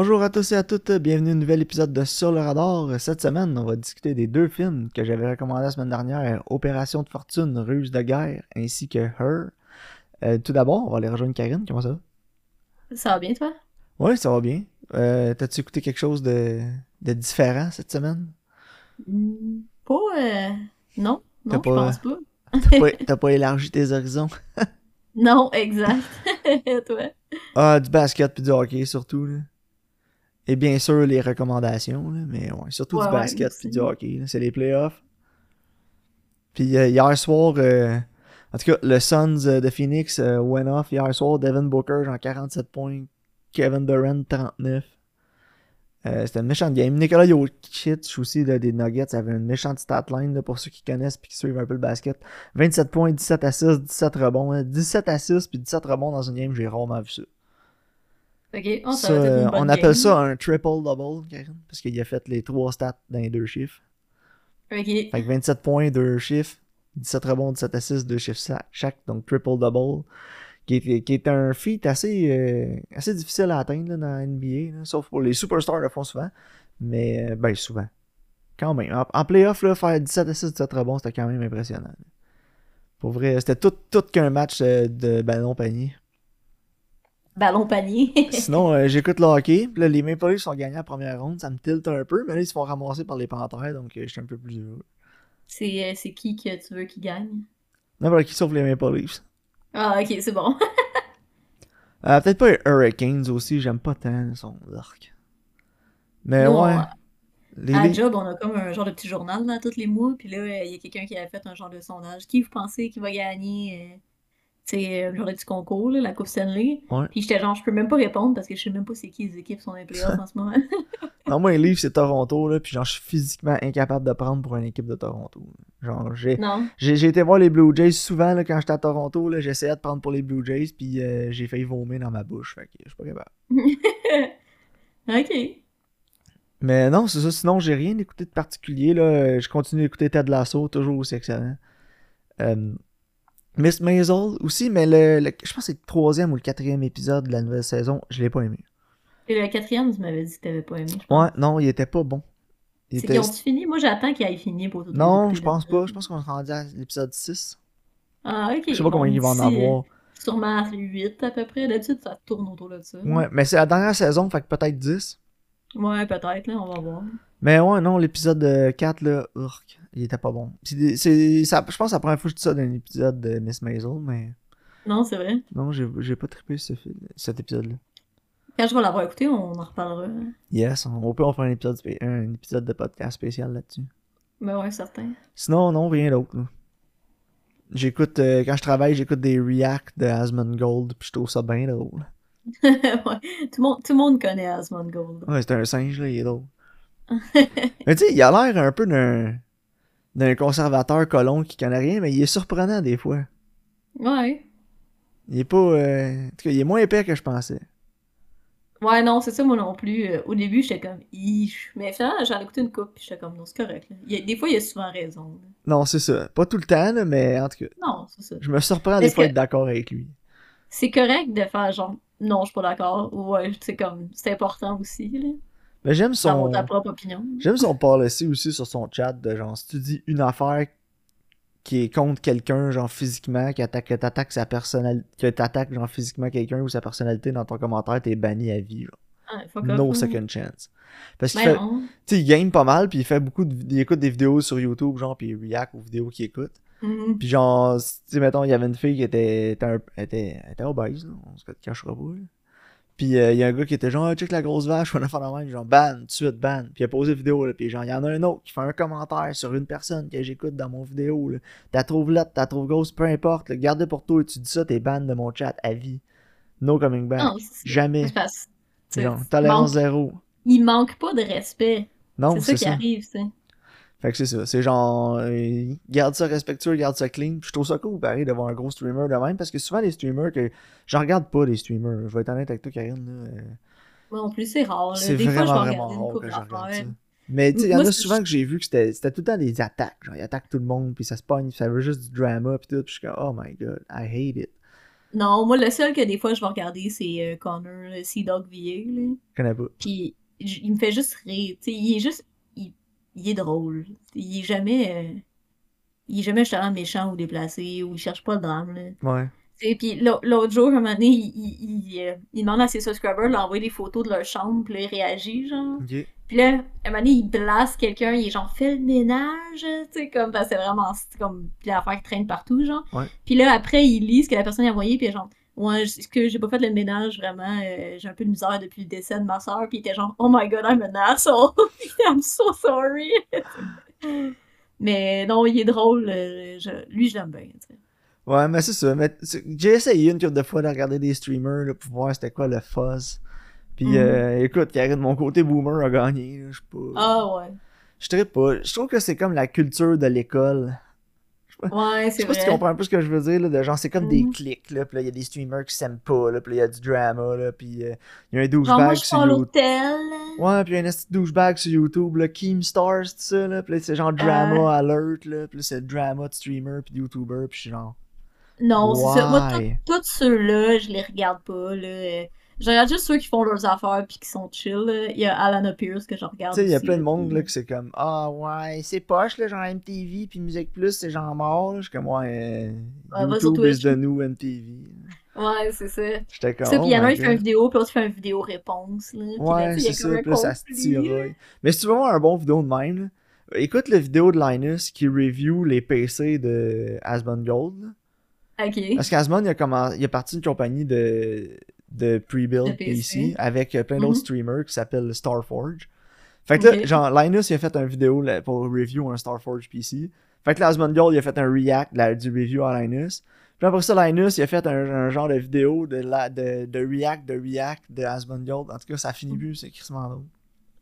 Bonjour à tous et à toutes, bienvenue à un nouvel épisode de Sur le radar. Cette semaine, on va discuter des deux films que j'avais recommandés la semaine dernière, Opération de fortune, Ruse de guerre, ainsi que Her. Euh, tout d'abord, on va aller rejoindre Karine, comment ça va? Ça va bien, toi? Oui, ça va bien. Euh, T'as-tu écouté quelque chose de, de différent cette semaine? Hmm, pas, euh... non, non, je pas- pense pas. T'as pas, t'as pas élargi tes horizons? Non, exact. toi? Ah, du basket puis du hockey surtout, là. Et bien sûr, les recommandations, là, mais ouais, surtout Ouais, du basket puis du hockey, c'est les playoffs. Puis euh, hier soir, euh, en tout cas, le Suns euh, de Phoenix euh, went off hier soir, Devin Booker, genre 47 points, Kevin Durant, 39. Euh, C'était une méchante game. Nikola Jokic aussi là, des Nuggets avait une méchante stat line là, pour ceux qui connaissent puis qui suivent un peu le basket. 27 points, 17 assists, 17 rebonds. hein. 17 assists puis 17 rebonds dans une game, j'ai rarement vu ça. Ok, ça, Ça, va être euh, on appelle game. ça un triple-double, Karine, parce qu'il a fait les trois stats dans les deux chiffres. Ok. Fait que 27 points, deux chiffres, 17 rebonds, 17 assists, deux chiffres chaque, donc triple-double, qui est, qui est un feat assez, euh, assez difficile à atteindre là, dans la NBA, là, sauf pour les superstars le font souvent, mais euh, ben souvent. Quand même. En, en playoff, là, faire 17 assists, 17 rebonds, c'était quand même impressionnant. Pour vrai, c'était tout, tout qu'un match de ballon-panier. Ballon panier. Sinon, euh, j'écoute le hockey. Là, les Maple Leafs sont gagnés la première ronde. Ça me tilte un peu. Mais là, ils se font ramasser par les Panthers. Donc, euh, je suis un peu plus heureux. c'est euh, qui que tu veux qui gagne? N'importe qui sauf les Maple Leafs. Ah, ok, c'est bon. Peut-être pas les Hurricanes aussi. J'aime pas tant son arc. Mais ouais. Les à job, on a comme un genre de petit journal là, tous les mois. Puis là, il y a quelqu'un qui a fait un genre de sondage. Qui vous pensez qui va gagner sais, euh, de petit concours, là, la Coupe Stanley? Ouais. Puis j'étais genre, je peux même pas répondre parce que je sais même pas c'est qui les équipes qui sont les playoffs en ce moment. Non, moi, les Leafs, c'est Toronto. Là, puis genre, je suis physiquement incapable de prendre pour une équipe de Toronto. Genre, j'ai. été voir les Blue Jays souvent là, quand j'étais à Toronto. là, J'essayais de prendre pour les Blue Jays. Puis euh, j'ai failli vomir dans ma bouche. Fait que je suis pas capable. ok. Mais non, c'est ça. Sinon, j'ai rien écouté de particulier. Là. Je continue d'écouter Ted Lasso, toujours aussi excellent. Euh, Miss Maisel aussi, mais le, le- je pense que c'est le troisième ou le quatrième épisode de la nouvelle saison. Je l'ai pas aimé. Et le quatrième, tu m'avais dit que t'avais pas aimé. Ouais, non, il était pas bon. C'est était- qu'ils ont-tu fini? Moi, j'attends qu'ils aient fini pour tout Non, je pense pas. Je pense qu'on est rendu à l'épisode 6. Ah, ok. Je sais pas combien il va en d'ici, euh, avoir. Sûrement 8 à peu près. D'habitude, ça tourne autour de ça. Ouais, mais c'est la dernière saison, fait que peut-être 10. Ouais, peut-être, là, on va voir. Mais ouais, non, l'épisode euh, 4, là, urk, il était pas bon. C'est, c'est- ça, je pense que c'est la première fois que je dis ça dans un épisode de Miss Maisel, mais Non, c'est vrai. non, j'ai, j'ai pas trippé ce, cet épisode-là. Quand je vais l'avoir écouté, on en reparlera. Yes, on, on peut en faire un épisode, un épisode de podcast spécial là-dessus. Mais ouais, certain. Sinon, non, rien d'autre. là. J'écoute, euh, quand je travaille, j'écoute des reacts de Asmongold, puis je trouve ça bien drôle. ouais. Tout le monde, tout le monde connaît Asmund Gold. Ouais, c'est un singe, là, il est drôle. mais tu sais, il a l'air un peu d'un, d'un conservateur colon qui connaît rien, mais il est surprenant des fois. Ouais. Il est pas. euh, En tout cas, il est moins épais que je pensais. Ouais, non, c'est ça, moi non plus. Euh, Au début, j'étais comme, Ish. Mais finalement, j'en ai écouté une coupe, puis j'étais comme, non, c'est correct. là. Il y a- des fois, il a souvent raison. là. Non, c'est ça. Pas tout le temps, là, mais en tout cas, Non, c'est ça. je me surprends des fois que- d'être d'accord avec lui. C'est correct de faire genre, non, je suis pas d'accord. Ou ouais, c'est comme, c'est important aussi, là. Mais j'aime son. ta propre opinion. J'aime son policy aussi sur son chat de genre, si tu dis une affaire qui est contre quelqu'un, genre physiquement, qui attaque, que t'attaques sa personnalité, que t'attaques genre physiquement quelqu'un ou sa personnalité dans ton commentaire, t'es banni à vie, genre. Ah, No second chance. Parce qu'il Mais fait, non. tu sais, il game pas mal, puis il fait beaucoup de, il écoute des vidéos sur YouTube, genre, puis il react aux vidéos qu'il écoute. Mhm. Puis genre, tu sais, mettons, il y avait une fille qui était, était, un- était, était obèse, là, on se cachera pas, là. Puis euh, il y a un gars qui était genre, Ah, check la grosse vache, on a fait la même, genre, ban, tout de suite, ban. Puis il a posé la vidéo, là, puis genre, il y en a un autre qui fait un commentaire sur une personne que j'écoute dans mon vidéo, là. T'as trouvé là, t'as trouvé grosse, peu importe, là, garde pour toi, tu dis ça, t'es ban de mon chat à vie. No coming back. Non, Jamais. il tolérance zéro. Il manque pas de respect. Non, c'est ça c'est qui ça. arrive, sais. Fait que c'est ça. C'est genre, euh, garde ça respectueux, garde ça clean. Puis je trouve ça cool, pareil, d'avoir un gros streamer de même. Parce que souvent, les streamers que. J'en regarde pas, les streamers. Je vais être honnête avec toi, Karine. Là. euh, Moi non plus, c'est rare. C'est Des fois, je vais vraiment, vraiment rare que je regarde ça. Mais tu sais, il y en a souvent que j'ai vu que c'était tout le temps des attaques. Genre, ils attaquent tout le monde, puis ça se pogne, ça veut juste du drama, puis tout. Puis je suis comme, oh my god, I hate it. Non, moi, le seul que des fois je vais regarder, c'est euh, Connor, Sea Dog VA. Je connais pas. Puis il me fait juste rire. Tu sais, il est juste. Il, est drôle. Il est jamais. euh, il est jamais justement méchant ou déplacé ou il cherche pas le drame. Là. Ouais. Sais, puis l'au- l'autre jour, un moment donné, il, il, il, euh, il demande à ses subscribers d'envoyer des photos de leur chambre, puis là, il réagit, genre. Ok. Puis là, un moment donné, il blasse quelqu'un, il est genre, fais le ménage, tu sais, comme, c'est vraiment, comme, l'affaire qui traîne partout, genre. Ouais. Puis là, après, il lit ce que la personne a envoyé, puis genre, ouais, que j'ai pas fait le ménage, vraiment, euh, j'ai un peu de misère depuis le décès de ma soeur, puis il était genre, oh my god, I'm an asshole, I'm so sorry. Mais non, il est drôle, euh, je- lui, je l'aime bien. Ouais, mais c'est ça. Mais j'ai essayé une couple de fois de regarder des streamers là, pour voir c'était quoi le fuzz. Puis Mhm. euh, écoute, Karine, mon côté boomer a gagné. Je sais pas. Ah ouais. Je pas. Je trouve que c'est comme la culture de l'école. Ouais, Je c'est sais pas si tu vrai. comprends un peu ce que je veux dire, là, de genre, c'est comme des Mhm. clics, là, là, il y a des streamers qui s'aiment pas, là, là, il y a du drama, là, pis euh, il y a un douchebag je sur YouTube. l'hôtel. Ouais, pis il y a un douchebag sur YouTube, là, Keemstars, tout ça, là, là, c'est genre drama Euh. alert, là, là, c'est drama de streamer pis de YouTuber, pis je suis genre, Non, c'est ça. Moi, tous ceux-là, je les regarde pas. Là. Je regarde juste ceux qui font leurs affaires puis qui sont chill. là. Il y a Alana Pierce que je regarde. Tu sais, il y a plein de monde là, que c'est comme Ah ouais, c'est poche, là, genre MTV, puis Musique Plus, c'est genre mort. là. Je suis comme Ouais, euh, Ouais, YouTube is the new MTV. Ouais, c'est ça. J'étais comme Ça, oh puis il y en a un qui fait une vidéo, puis l'autre fait une vidéo réponse. Là. Puis Ouais, c'est ça, puis ça se tiraille. Mais si tu veux voir un bon vidéo de même, là, écoute la vidéo de Linus qui review les PC de Asmon Gold. là. Ok. Parce qu'Asmon, il a, il a parti d'une compagnie de, de pre-build PC. PC avec euh, plein d'autres Mhm. streamers qui s'appellent Starforge. Fait que là, genre, Linus, il a fait une vidéo là, pour review un Starforge PC. Fait que là, Gold, il a fait un react là, du review à Linus. Puis après ça, Linus, il a fait un, un genre de vidéo de, la, de, de react, de react de Asmon Gold. En tout cas, ça finit Mhm. plus, c'est crissement drôle.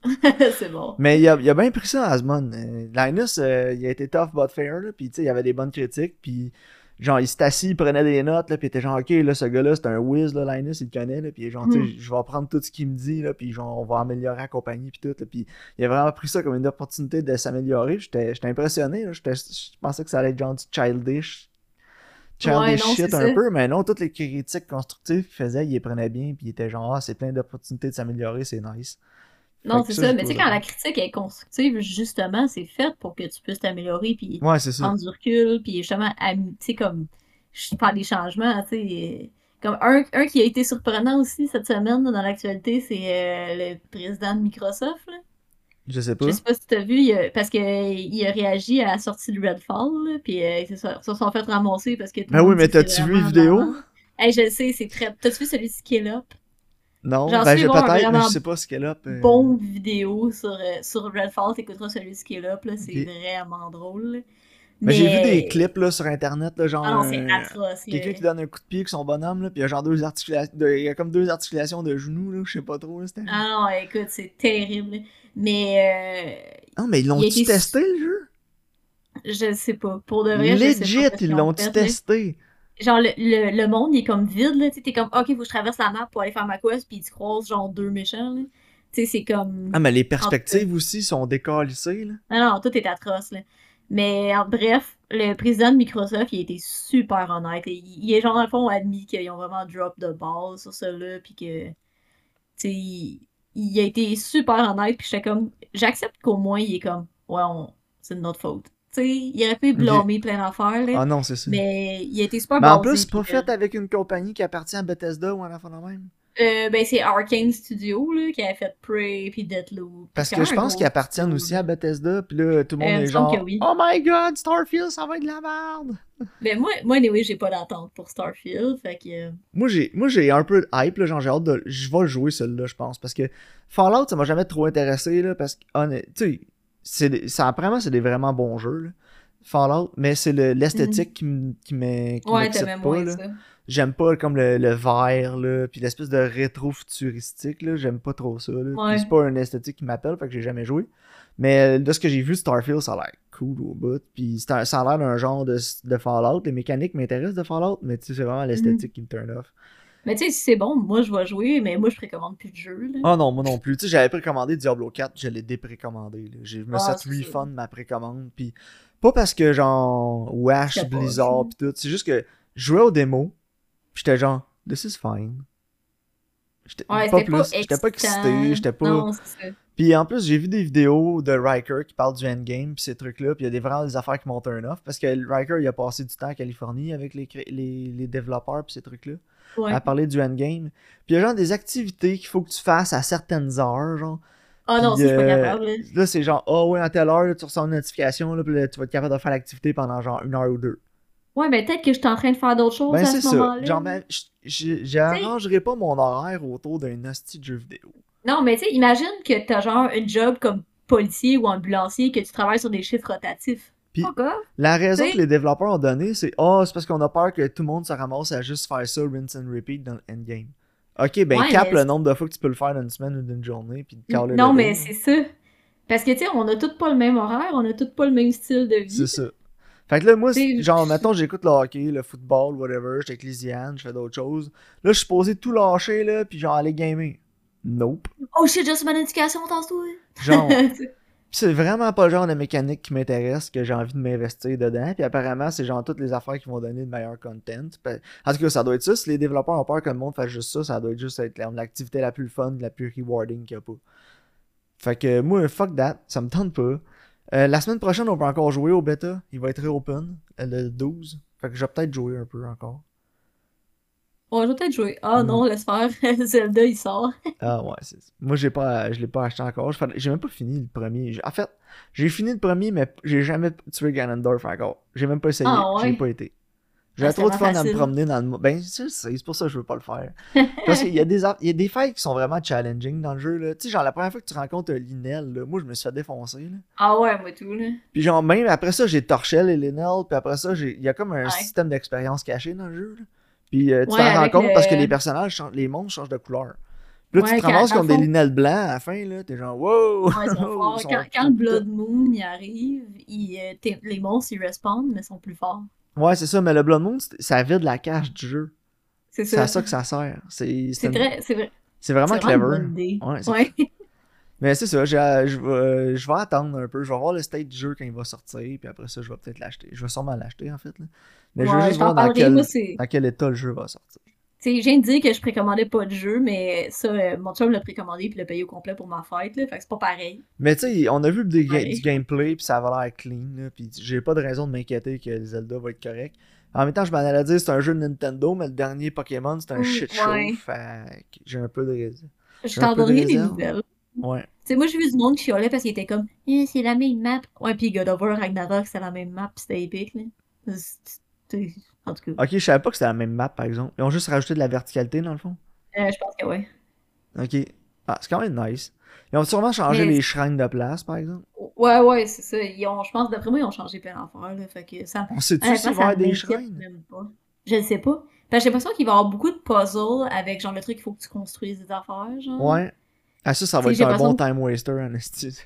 c'est bon. Mais il a, il a bien pris ça, Asmon. Euh, Linus, euh, il a été tough but fair, là, puis tu sais, il y avait des bonnes critiques, puis genre, il s'est assis, il prenait des notes, là, puis il était genre, ok, là, ce gars-là, c'est un whiz, là, Linus, il le connaît, là, puis genre, tu sais, Mm. je vais apprendre tout ce qu'il me dit, là, puis genre, on va améliorer la compagnie, puis tout, là, puis il a vraiment pris ça comme une opportunité de s'améliorer, j'étais impressionné, là, j'étais- je pensais que ça allait être genre du childish. Childish Ouais, non, shit un ça. peu, mais non, toutes les critiques constructives qu'il faisait, il les prenait bien, puis il était genre, ah, c'est plein d'opportunités de s'améliorer, c'est nice. Non, c'est ça, Mais tu sais, quand la critique est constructive, justement, c'est fait pour que tu puisses t'améliorer puis Ouais, prendre du recul, puis justement, tu sais, comme, faire des changements, tu sais. Comme un, un qui a été surprenant aussi cette semaine dans l'actualité, c'est euh, le président de Microsoft. Là. Je sais pas. Je sais pas si t'as vu, il a- parce que euh, il a réagi à la sortie de Redfall, là, puis euh, ils se sont, fait ramasser parce que Ben oui, mais t'as-tu vu la merde. Hey, je le sais, c'est très... T'as-tu vu celui de Skill Up? Non, J'en ben suis peut-être, mais je sais pas ce qu'elle a. euh, Bon vidéo sur, euh, sur Redfall, t'écouteras celui de Skill Up, là, c'est vraiment drôle. Mais j'ai vu des clips là, sur internet, là, genre Ah non, c'est un- atroce. quelqu'un qui donne un coup de pied avec son bonhomme, là, puis il y a genre deux articulations, il y a comme deux articulations de genoux, là, je sais pas trop. Là. Ah non, écoute, c'est terrible. Mais non, mais ils il a l'ont-tu été- testé le jeu? euh, je sais pas. Pour de vrai, je sais pas Legit, ils qu'ils ont l'ont-tu fait, là. testé? Genre, le, le, le monde, il est comme vide, là. T'es comme, ok, faut que je traverse la map pour aller faire ma quest, puis tu croises, genre, deux méchants, là. Tu sais, c'est comme. Ah, mais les perspectives aussi sont décalissées, là. Non, non, tout est atroce, là. Mais en bref, le président de Microsoft, il a été super honnête. Il, il est genre, dans le fond, admis qu'ils ont vraiment drop de ball sur cela, puis que, tu sais, il, il a été super honnête, puis j'étais comme, j'accepte qu'au moins, il est comme, ouais, on- c'est de notre faute. Il aurait pu blâmer plein d'affaires, là, Ah non, c'est ça. Mais, mais il a été super en basé, plus, c'est pas puis, euh, fait avec une compagnie qui appartient à Bethesda ou un enfant de même. euh, ben, c'est Arkane Studio, là, qui a fait Prey, puis Deathloop. Parce que je pense qu'ils appartiennent aussi à Bethesda, puis là, tout le monde Euh, est genre oui. Oh my god, Starfield, ça va être de la merde! Ben, moi, moi, anyway, j'ai pas d'attente pour Starfield, fait que... Moi j'ai un peu de hype là, genre j'ai hâte de je vais le jouer celui-là je pense parce que Fallout ça m'a jamais trop intéressé là parce que tu sais c'est ça apparemment c'est des vraiment bons jeux là. Fallout mais c'est le- l'esthétique qui me qui me qui Ouais, pas. J'aime pas comme le, le vert là puis l'espèce de rétro futuristique là, j'aime pas trop ça Ouais. C'est pas une esthétique qui m'appelle fait que j'ai jamais joué. Mais euh, de ce que j'ai vu Starfield, ça a l'air cool au bout. Puis ça a l'air d'un genre de, de Fallout. Les mécaniques m'intéressent de Fallout, mais tu sais, c'est vraiment Mhm. l'esthétique qui me turn off. Mais tu sais, si c'est bon, moi, je vais jouer, mais moi, je précommande plus de jeux, là. Ah non, moi non plus. Tu sais, j'avais précommandé Diablo 4, je l'ai déprécommandé. là. J'ai- Je me Ah, suis refund ma précommande. Puis pas parce que genre, pas Blizzard, pis tout. C'est juste que je jouais aux démos. Puis j'étais genre, this is fine. J'étais Ouais, pas plus, j'étais pas excité, j'étais pas. Non. Puis en plus, j'ai vu des vidéos de Riker qui parlent du endgame pis ces trucs-là, puis il y a des, vraiment des affaires qui montent un off parce que Riker il a passé du temps en Californie avec les, les, les développeurs pis ces trucs-là Ouais. à parler du endgame. Puis il y a genre des activités qu'il faut que tu fasses à certaines heures, genre. Ah non, Puis, ça, je suis pas euh, capable. là. Là, c'est genre, ah ouais, à telle heure, là, tu reçois une notification, là, puis là, tu vas être capable de faire l'activité pendant genre une heure ou deux. Ouais, mais peut-être que je suis en train de faire d'autres choses Ben, à c'est ce ça. moment-là. Genre, ben, j'arrangerai pas mon horaire autour d'un hostie de jeu vidéo. Non, mais tu sais, imagine que t'as genre une job comme policier ou ambulancier, que tu travailles sur des chiffres rotatifs. Puis-. La raison que les développeurs ont donné, c'est Ah, c'est parce qu'on a peur que tout le monde se ramasse à juste faire ça, rinse and repeat dans le endgame. Ok, ben Ouais, cap mais le nombre de fois que tu peux le faire dans une semaine ou d'une journée, puis Non, mais c'est ça. Parce que, tu sais, on a tous pas le même horaire, on a tous pas le même style de vie. C'est ça. Fait que là, moi, genre, mettons, j'écoute le hockey, le football, whatever, j'étais avec Lisiane, je fais d'autres choses. Là, je suis posé tout lâcher, là, puis genre aller gamer. Nope. Oh shit, j'ai reçu ma notification, tasse-toi. Genre, c'est vraiment pas le genre de mécanique qui m'intéresse, que j'ai envie de m'investir dedans. Puis apparemment, c'est genre toutes les affaires qui vont donner de meilleur content. En tout cas, ça doit être ça. Si les développeurs ont peur que le monde fasse juste ça, ça doit être juste être la- l'activité la plus fun, la plus rewarding qu'il y a pas. Fait que moi, fuck that, ça me tente pas. Euh, la semaine prochaine, on peut encore jouer au bêta. Il va être open, euh, le 12. Fait que je vais peut-être jouer un peu encore. On va peut-être jouer. Ah Mm. non, laisse faire. Zelda, il sort. Ah ouais, c'est Moi, j'ai pas, je l'ai pas acheté encore. Je J'ai même pas fini le premier. En fait, j'ai fini le premier, mais j'ai jamais tué Ganondorf encore. J'ai même pas essayé. Ah ouais? J'ai pas été. J'ai Ah, trop de fun à me promener dans le monde. Ben, c'est c'est pour ça que je veux pas le faire. Parce qu'il y a des, il y a des fights qui sont vraiment challenging dans le jeu. Là. Tu sais, genre, la première fois que tu rencontres un Linel, là, moi, je me suis fait défoncer. Là. Ah ouais, moi tout, là. Puis genre, même après ça, j'ai torché les Linel. Puis après ça, il y a comme un Ouais. système d'expérience caché dans le jeu. là. Puis euh, tu Ouais, t'en rends compte le- parce que les personnages, changent- les monstres changent de couleur. Puis là, Ouais, tu te ramasses comme des Linel blancs à la fin. là T'es genre, wow! Ouais, sont Quand, quand le Blood Moon y arrive, il, euh, les monstres ils respawnent, mais sont plus forts. Ouais, c'est ça, mais le Blood Moon, ça vide la cache du jeu. C'est C'est à ça. ça que ça sert. C'est C'est une- vrai, c'est vrai. c'est vraiment clever. une bonne idée. Ouais, c'est- Ouais. Mais c'est ça, j'ai- je vais, je vais attendre un peu. Je vais voir le state du jeu quand il va sortir, puis après ça, je vais peut-être l'acheter. Je vais sûrement l'acheter, en fait. là. Mais je veux juste voir dans quel, moi, dans quel état le jeu va sortir. Tu sais, de dire que je précommandais pas de jeu, mais ça, euh, mon chum l'a précommandé puis l'a payé au complet pour ma fête, là. Fait que c'est pas pareil. Mais tu sais, on a vu des ga- Ouais. du gameplay, puis ça va l'air clean, là, puis j'ai pas de raison de m'inquiéter que Zelda va être correct. En même temps, je m'en allais dire c'est un jeu de Nintendo, mais le dernier Pokémon, c'est un shit show, ouais. fait que j'ai un peu de raison. Je J'ai t'en donnerai des nouvelles. Ouais. Tu sais, moi, j'ai vu du monde qui chialait parce qu'il était comme, Eh, c'est la même map. Ouais, puis God of War Ragnarok, c'est la même map, pis c'était épique, là. En tout cas, Ok, je savais pas que c'était la même map, par exemple. Ils ont juste rajouté de la verticalité, dans le fond? euh, je pense que ouais. Ok. Ah, c'est quand même nice. Ils ont sûrement changé Mais- les shrines de place, par exemple. Ouais, ouais, c'est ça. Ils ont, je pense, d'après moi, ils ont changé plein d'affaires, là. Fait que ça. On sait-tu s'il va des shrines? même pas. Je le sais pas. Parce que j'ai l'impression qu'il va y avoir beaucoup de puzzles avec, genre, le truc qu'il faut que tu construises des affaires, genre. Ouais. Ah, ça, ça va être un bon time waster, en esti.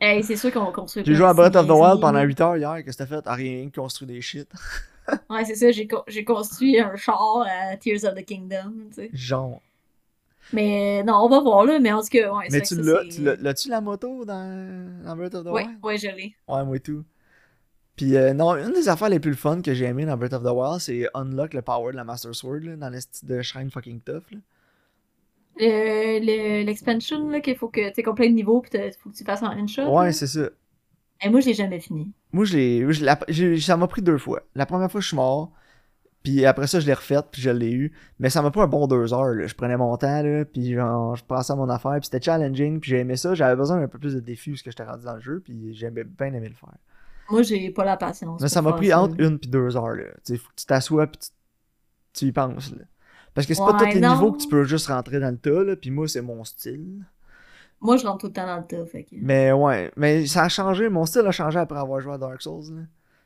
Hey, c'est sûr qu'on va construire J'ai joué à Breath of the Wild pendant là. 8 heures hier. Qu'est-ce que t'as fait? Ah, rien, construit des shit. Ouais, c'est ça, j'ai co- j'ai construit un char à Tears of the Kingdom, tu sais. Genre. Mais non, on va voir là, mais en tout cas, ouais, c'est Mais tu l'as, c'est- tu l'as, l'as-tu la moto dans, dans Breath of the Ouais, Wild? ouais, je l'ai. Ouais, moi et tout. Puis euh, non, une des affaires les plus fun que j'ai aimé dans Breath of the Wild, c'est unlock le power de la Master Sword là, dans le style de shrine fucking tough. Là. Le- le- L'expansion, là, qu'il faut que tu aies plein de niveaux pis t'as- faut que tu fasses en une shot. Ouais, c'est ça. Et moi, je l'ai jamais fini. Moi, je l'ai, ça m'a pris deux fois. La première fois, je suis mort. Puis après ça, je l'ai refaite, puis je l'ai eu. Mais ça m'a pris un bon deux heures. Là. Je prenais mon temps, là, puis genre, je passais à mon affaire, puis c'était challenging, puis j'ai aimé ça. J'avais besoin d'un peu plus de défis parce que j'étais rendu dans le jeu, puis j'aimais bien aimé le faire. Moi, j'ai pas la patience. Mais ça m'a pris ça. entre une puis deux heures. Là. Faut que tu t'assoies, puis tu, tu y penses. Là. Parce que c'est pas tous les non. niveaux que tu peux juste rentrer dans le tas, là, puis moi, c'est mon style. Moi, je rentre tout le temps dans le tas, fait que... Mais ouais, mais ça a changé. Mon style a changé après avoir joué à Dark Souls. Là.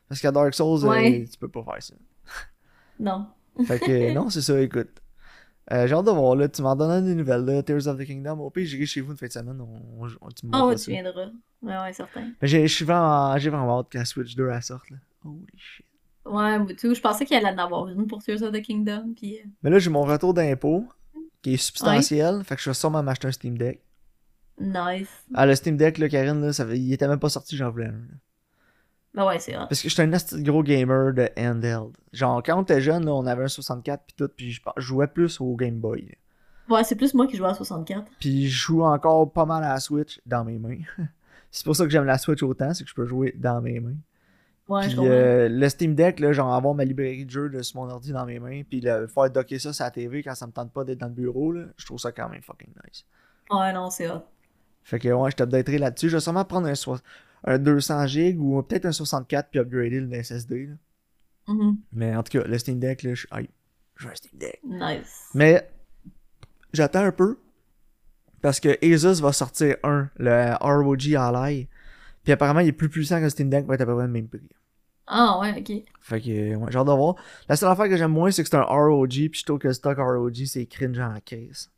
Parce qu'à Dark Souls, euh, tu peux pas faire ça. Non. Fait que non, c'est ça, écoute. Euh, j'ai hâte de voir, là. Tu m'en donnes des nouvelles, là. Tears of the Kingdom. Au pire, j'irai chez vous une fin de semaine. On, on, on- tu ça. tu viendras. Ouais, ouais, certain. Mais j'ai, vraiment, j'ai vraiment hâte que la Switch 2 elle sorte, là. Holy shit. Ouais, tout. Je pensais qu'il allait en avoir une pour Tears of the Kingdom, pis... euh, Mais là, j'ai mon retour d'impôt, qui est substantiel. Fait que je vais sûrement m'acheter un Steam Deck. Nice. Ah, le Steam Deck, là, Karine, là, ça, il était même pas sorti, j'en voulais un. Ben ouais, c'est hot. Parce que j'étais un gros gamer de handheld. Genre, quand on était jeune, là, on avait un 64 puis tout, puis je jouais plus au Game Boy. Ouais, c'est plus moi qui joue à 64. Puis je joue encore pas mal à la Switch dans mes mains. c'est pour ça que j'aime la Switch autant, c'est que je peux jouer dans mes mains. Ouais, Puis euh, le Steam Deck, là, genre avoir ma librairie de jeux de sur mon ordi dans mes mains, puis le, faire docker ça sur la TV quand ça me tente pas d'être dans le bureau, là, je trouve ça quand même fucking nice. Ouais, non, c'est hot. Fait que ouais, je t'updaterai là-dessus. Je vais sûrement prendre un, soi- un 200 GB ou peut-être un 64 puis upgrader le SSD. là. Mhm. Mais en tout cas, le Steam Deck, là, je veux un Steam Deck. Nice. Mais j'attends un peu parce que Asus va sortir un, le ROG Ally. Puis apparemment, il est plus puissant que le Steam Deck, va être à peu près le même prix. Ah ouais, ok. Fait que, euh, ouais, j'ai hâte de voir. La seule affaire que j'aime moins, c'est que c'est un ROG, puis je trouve que le stock ROG, c'est cringe en crise.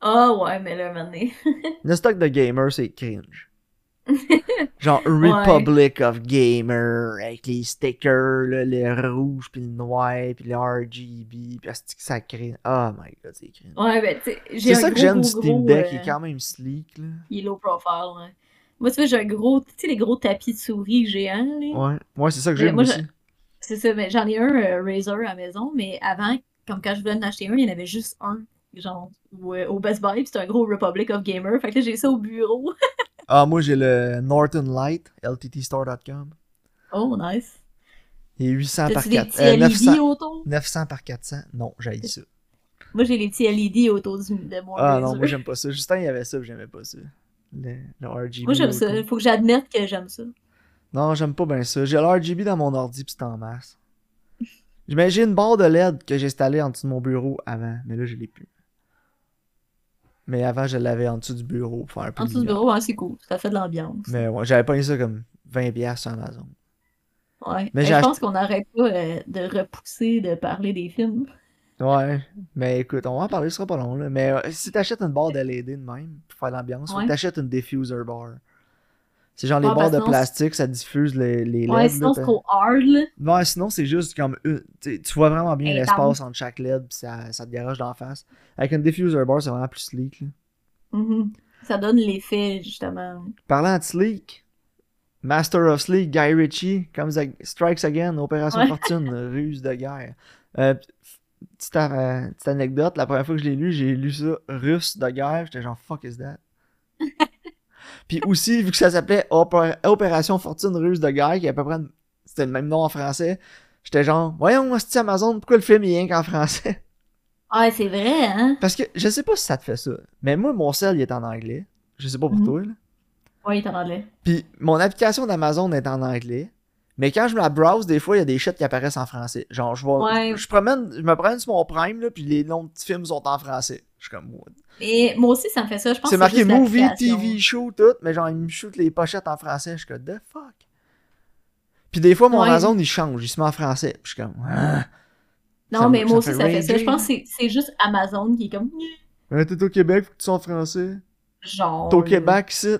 Ah ouais, mais là, maintenant. Le stock de gamer, c'est cringe. Genre Republic of Gamer, avec les stickers, là, les rouges, puis le noir, puis le RGB, puis ça cringe. Oh my god, c'est cringe. Ouais, ben, tu C'est ça que j'aime du Steam Deck, euh, il est quand même sleek, là. il est low profile, ouais. Moi, tu vois, j'ai un gros, tu sais, les gros tapis de souris géants, là. Ouais, moi c'est ça que j'aime moi, aussi. C'est ça, mais j'en ai un euh, Razer à la maison, mais avant, comme quand je voulais en acheter un, il y en avait juste un, genre, au, euh, au Best Buy, puis c'était un gros Republic of Gamer. Fait que là, j'ai ça au bureau. Ah, moi j'ai le Norton Light, lttstore.com. Oh, nice. Il est 800 par T'as-tu des 400. petits euh, LED 900, autour? 900 par 400. Non, j'ai ça. Moi, j'ai les petits LED autour du, de mon Ah non, moi j'aime pas ça. Justin, il y avait ça, j'aimais pas ça. Le, le RGB. Moi, j'aime ça. autour. Faut que j'admette que j'aime ça. Non, j'aime pas bien ça. J'ai l'RGB dans mon ordi, puis c'est en masse. J'ai une barre de LED que j'ai installée en dessous de mon bureau avant, mais là je l'ai plus. Mais avant, je l'avais en dessous du bureau pour faire un peu En de dessous du bureau, c'est cool. Ça fait de l'ambiance. Mais ouais, j'avais pas eu ça comme 20$ sur Amazon. Ouais. Mais je pense qu'on n'arrête pas euh, de repousser de parler des films. Ouais, mais écoute, on va en parler, ce sera pas long. Là. Mais euh, si t'achètes une barre de LED de même, pour faire l'ambiance, Ouais. que t'achètes une diffuser bar. C'est genre les Ouais, barres de plastique, ça diffuse les, les LED. Ouais, sinon c'est trop hard, là. Ouais, sinon c'est juste comme tu vois vraiment bien l'espace entre chaque LED pis ça, ça te garage d'en face. Avec une diffuser bar, c'est vraiment plus sleek. Là. Mhm. Ça donne l'effet, justement. Parlant de sleek, Master of Sleek, Guy Ritchie, comes strikes again, Opération. Fortune, ruse de guerre. Euh, petite, euh, petite anecdote, la première fois que je l'ai lu, j'ai lu ça russe de guerre, j'étais genre fuck is that? Puis aussi, vu que ça s'appelait Opé- Opération Fortune russe de guerre, qui est à peu près c'était le même nom en français, j'étais genre voyons, c'est Amazon, pourquoi le film est rien qu'en français? Ah, c'est vrai, hein? Parce que je sais pas si ça te fait ça, mais moi mon sel il est en anglais. Je sais pas pour Mhm. toi là. Ouais, il est en anglais. Puis mon application d'Amazon est en anglais. Mais quand je me la browse, des fois, il y a des shit qui apparaissent en français. Genre, je, Ouais. je, promène, je me promène sur mon Prime, là, puis les noms de petits films sont en français. Je suis comme, what? Et moi aussi, ça me fait ça. Je pense C'est marqué movie. TV, show, tout, mais genre, ils me shootent les pochettes en français. Je suis comme, the fuck? Puis des fois, mon Ouais. Amazon, il change, il se met en français. Puis je suis comme, ah. Non, Ça mais ça moi aussi, ça fait ça. Je pense que c'est- juste Amazon qui est comme. Ouais, T'es au Québec, faut que tu sois en français. Genre. T'es au. Québec, ici.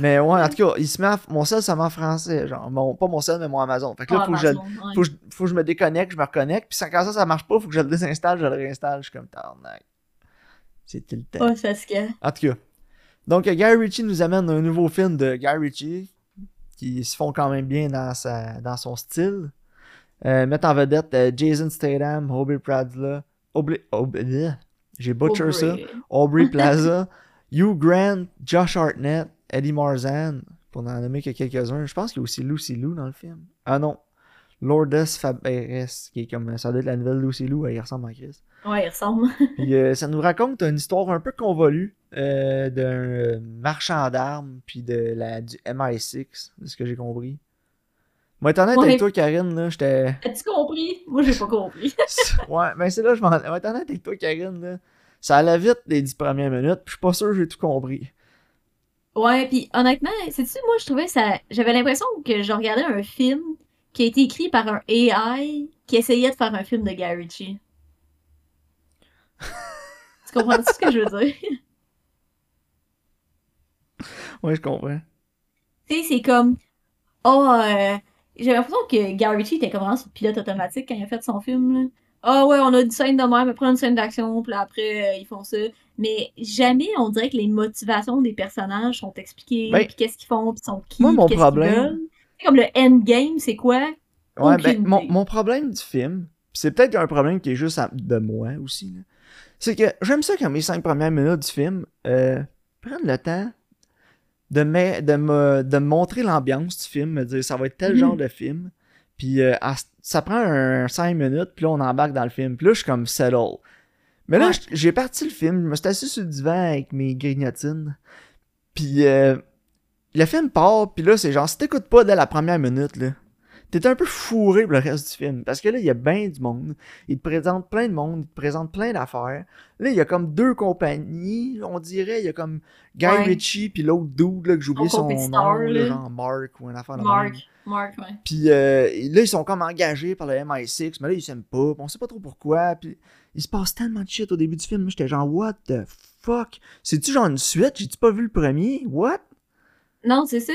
Mais ouais, en tout cas, il se met en- mon sel, ça en français. Genre, mon, pas mon sel, mais mon Amazon. Fait que là, Ah, faut que je, ouais. faut, que je, faut que je me déconnecte, je me reconnecte, puis ça- quand ça, ça marche pas, faut que je le désinstalle, je le réinstalle, je suis comme tabarnak. C'est tout le temps. Ça. En tout cas. Donc, euh, Guy Ritchie nous amène un nouveau film de Guy Ritchie, qui se font quand même bien dans, sa, dans son style. Euh, mettent en vedette euh, Jason Statham, Aubrey Plaza, Aubrey, j'ai butcher ça, Aubrey. Aubrey Plaza, Hugh Grant, Josh Hartnett, Eddie Marzan, pour n'en nommer que quelques-uns. Je pense qu'il y a aussi Lucy Lou dans le film. Ah non, Lourdes Faberes, qui est comme, ça doit être la nouvelle Lucy Lou, elle y ressemble à Chris. Ouais, il ressemble. Puis, euh, ça nous raconte une histoire un peu convolue euh, d'un euh, marchand d'armes, puis de la, du MI6, de ce que j'ai compris. Moi, étant honnête Ouais. avec toi, Karine, là, j'étais. As-tu compris? Moi, j'ai pas compris. ouais, mais c'est là, je m'en. Moi, étant honnête avec toi, Karine, là, ça allait vite les dix premières minutes, puis je suis pas sûr que j'ai tout compris. Ouais, puis honnêtement, sais-tu, moi, je trouvais ça. J'avais l'impression que je regardais un film qui a été écrit par un AI qui essayait de faire un film de Guy Ritchie. tu comprends ce que je veux dire? Ouais, je comprends. Tu sais, c'est comme. Oh, euh, j'ai l'impression que Guy Ritchie était comme vraiment sur pilote automatique quand il a fait son film. là. Ah ouais, on a une scène de même, après une scène d'action, puis après, euh, ils font ça. Mais jamais on dirait que les motivations des personnages sont expliquées, Ben, puis qu'est-ce qu'ils font, puis sont qui, moi, mon problème- comme le endgame, c'est quoi? Ouais, ben, mon, mon problème du film, c'est peut-être un problème qui est juste à- de moi aussi, c'est que j'aime ça quand mes cinq premières minutes du film euh, prennent le temps de me, de me, de me montrer l'ambiance du film, me dire ça va être tel Mhm. genre de film, puis euh, ça prend un 5 minutes, puis là on embarque dans le film, puis là je suis comme settle. Mais là, Ouais. j'ai parti le film, je me suis assis sur le divan avec mes grignotines, puis euh, le film part, puis là c'est genre si t'écoutes pas dès la première minute, là, t'es un peu fourré pour le reste du film. Parce que là, il y a bien du monde. Il te présente plein de monde, il te présente plein d'affaires. Là, il y a comme deux compagnies, on dirait. Il y a comme Guy Ouais. Ritchie, puis l'autre dude, là, que j'ai oublié Son nom, là, là. genre Mark ou un affaire de Mark, même. Mark, ouais. Puis euh, là, ils sont comme engagés par le MI6, mais là, ils s'aiment pas, puis on sait pas trop pourquoi. Puis il se passe tellement de shit au début du film. J'étais genre, what the fuck? C'est-tu genre une suite? J'ai-tu pas vu le premier? What? Non, c'est ça.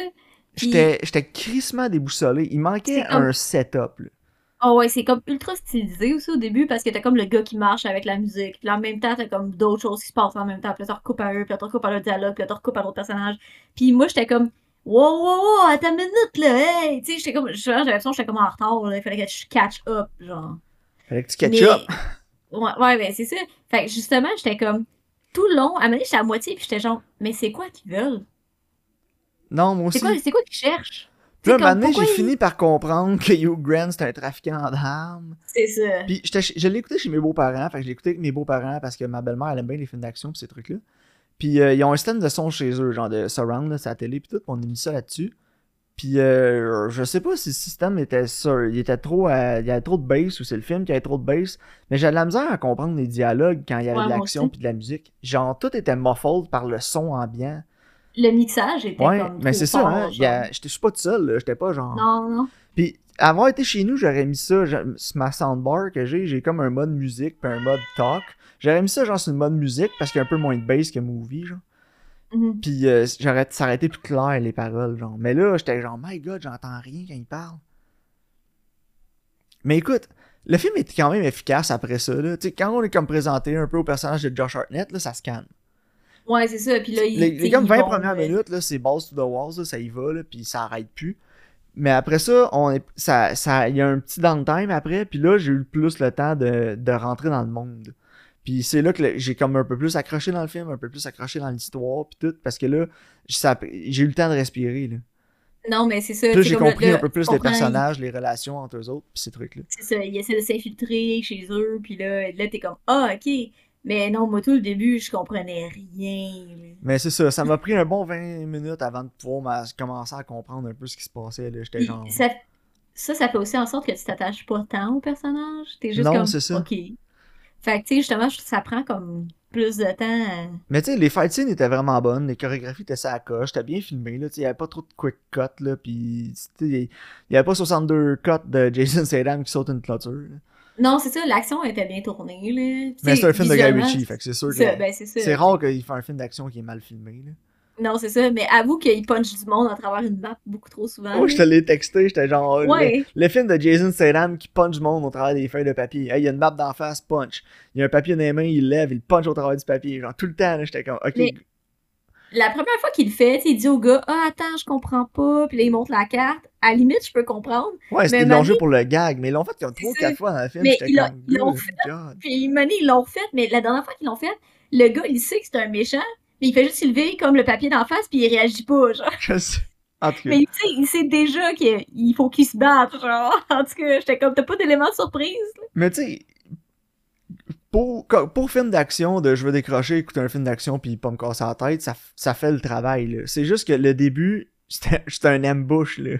Puis- J'étais j'étais crissement déboussolé. Il manquait comme- un setup, là. Oh ouais, c'est comme ultra stylisé aussi au début parce que t'as comme le gars qui marche avec la musique. Puis en même temps, t'as comme d'autres choses qui se passent en même temps. Puis là, t'as recoupes à eux, puis là, t'as recoupes à leur dialogue, puis là, t'as recoupes à d'autres personnages. Puis moi, j'étais comme, wow, wow, wow, attends une minute, là, hey! Tu sais, j'étais comme, j'avais l'impression que j'étais comme en retard, là. Il fallait que je catch up, genre. Fallait que tu catch Mais- up. Ouais, ouais, ben c'est ça. Fait que justement, j'étais comme, tout le long, à un moment donné, j'étais à moitié, puis j'étais genre, mais c'est quoi qu'ils veulent? Non, moi aussi. C'est quoi, c'est quoi qu'ils cherchent? Puis là, un moment j'ai fini par comprendre que Hugh Grant, c'est un trafiquant d'armes. C'est ça. Puis je l'ai écouté chez mes beaux-parents. Fait que je l'ai écouté avec mes beaux-parents parce que ma belle-mère, elle aime bien les films d'action pis ces trucs-là. Puis euh, ils ont un système de son chez eux, genre de surround, là, sur la télé, puis tout. on a mis ça là-dessus. Puis euh, je sais pas si le système était ça. Il était trop. il y avait trop de bass ou c'est le film qui avait trop de bass. Mais j'avais de la misère à comprendre les dialogues quand il y avait Ouais, de l'action puis de la musique. Genre, tout était muffled par le son ambiant. Le mixage était Ouais, comme mais c'est ça, hein. J'étais je suis pas tout seul. J'étais pas genre. Non, non. Puis avoir été chez nous, j'aurais mis ça ma soundbar que j'ai, j'ai comme un mode musique puis un mode talk. J'aurais mis ça genre sur le mode musique parce qu'il y a un peu moins de bass que movie genre. Mhm. Puis euh, j'aurais ça aurait été plus clair les paroles genre. Mais là, j'étais genre my god, j'entends rien quand il parle. Mais écoute, le film est quand même efficace après ça là. Quand on est comme présenté un peu au personnage de Josh Hartnett là, ça se calme. Ouais, c'est ça. Puis là, il, Les, comme ils 20 vont, premières minutes, là, c'est balls to the walls, là, ça y va, là, puis ça arrête plus. Mais après ça, on est, ça, ça, il y a un petit downtime après, puis là, j'ai eu plus le temps de, de rentrer dans le monde. Puis c'est là que j'ai comme un peu plus accroché dans le film, un peu plus accroché dans l'histoire, puis tout, parce que là, j'ai eu le temps de respirer, là. Non, mais c'est ça. Là, j'ai compris le- un peu plus les personnages, les relations entre eux autres, puis ces trucs-là. C'est ça, ils essaient de s'infiltrer chez eux, puis là, là t'es comme, ah, ok. Mais non, moi, tout le début, je comprenais rien. Mais c'est ça, ça m'a pris un bon 20 minutes avant de pouvoir commencer à comprendre un peu ce qui se passait, là. J'étais Puis genre... ça, ça, ça fait aussi en sorte que tu t'attaches pas tant au personnage. T'es juste Non, comme, c'est ça. ok. Fait que, tu sais, justement, ça prend comme plus de temps. Mais tu sais, les fight scenes étaient vraiment bonnes, les chorégraphies étaient ça à coche, c'était bien filmé, là, il y avait pas trop de quick cut, là, sais, il y avait pas 62 cuts de Jason Statham qui saute une clôture, là. Non, c'est ça, l'action était bien tournée, là. Puis, Mais c'est un film de Guy Ritchie, fait que c'est sûr que ben, c'est rare qu'il fait un film d'action qui est mal filmé, là. Non, c'est ça, mais avoue qu'il punch du monde à travers une map beaucoup trop souvent. Oh, je te l'ai texté, j'étais genre, Ouais. le, le film de Jason Statham qui punch du monde au travers des feuilles de papier. Hey, il y a une map d'en face, punch. Il y a un papier dans les mains, il lève, il punch au travers du papier. Genre, tout le temps, là, j'étais comme, ok. Mais- La première fois qu'il le fait, il dit au gars Ah, attends, je comprends pas. Puis là, il montre la carte. À la limite, je peux comprendre. Ouais, c'était l'enjeu Mané- pour le gag, mais ils l'ont fait comme trois ou quatre fois dans le film. Mais ils l'ont- God. Puis Mané, ils l'ont fait, mais la dernière fois qu'ils l'ont fait, le gars, il sait que c'est un méchant, mais il fait juste lever comme le papier d'en face, puis il réagit pas, genre. Je sais. En tout cas. Mais tu sais, il sait déjà qu'il faut qu'il se batte, genre. En tout cas, j'étais comme, t'as pas d'élément de surprise. là. Mais tu sais, pour, pour film d'action, de je veux décrocher, écouter un film d'action puis pas me casser la tête, ça, ça fait le travail. C'est juste que le début, c'était un ambush. Là.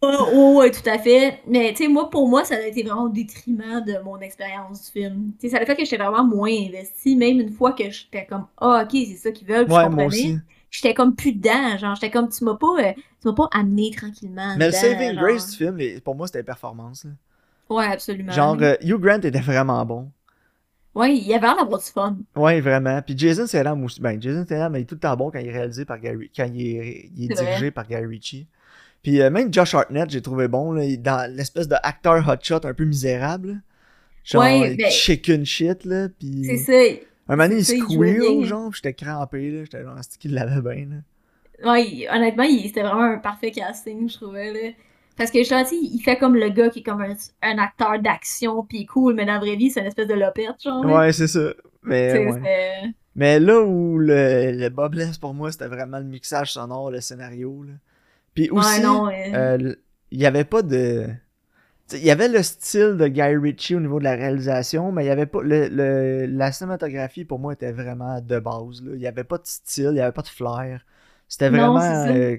Oh, oh, ouais, tout à fait. Mais tu sais, moi, pour moi, ça a été vraiment au détriment de mon expérience du film. Tu sais, ça a fait que j'étais vraiment moins investie, même une fois que j'étais comme, ah, ok, c'est ça qu'ils veulent, puis je Ouais, comprenais. J'étais comme plus dedans, genre, j'étais comme, tu m'as pas, euh, tu m'as pas amené tranquillement. Mais le saving genre. grace du film, pour moi, c'était performance. là. Ouais, absolument. Genre, euh, Hugh Grant était vraiment bon. Ouais, il y avait l'air d'avoir du fun. Ouais, vraiment. Puis Jason Statham aussi. Ben, Jason Statham est tout le temps bon quand il est réalisé par Gary... quand il est, il est C'est dirigé par Guy Ritchie. Puis euh, même Josh Hartnett, j'ai trouvé bon, là, dans l'espèce de acteur hotshot un peu misérable. Genre, Ouais, ben- chicken shit, là. Puis... C'est ça. Un moment donné, il bien. genre, j'étais crampé, là. J'étais genre, c'est qu'il l'avait bien, là. Ouais, honnêtement, c'était vraiment un parfait casting, je trouvais, là. Parce que, sais, il fait comme le gars qui est comme un, un acteur d'action, pis cool, mais dans la vraie vie, c'est une espèce de lopette, genre. Ouais, c'est ça. Mais, ouais. Mais là où le, le bas blesse pour moi, c'était vraiment le mixage sonore, le scénario, là. Puis aussi, Ouais, euh, il y avait pas de... t'sais, Il y avait le style de Guy Ritchie au niveau de la réalisation, mais il y avait pas... Le, le- la cinématographie, pour moi, était vraiment de base, là. Il y avait pas de style, il y avait pas de flair. C'était vraiment euh,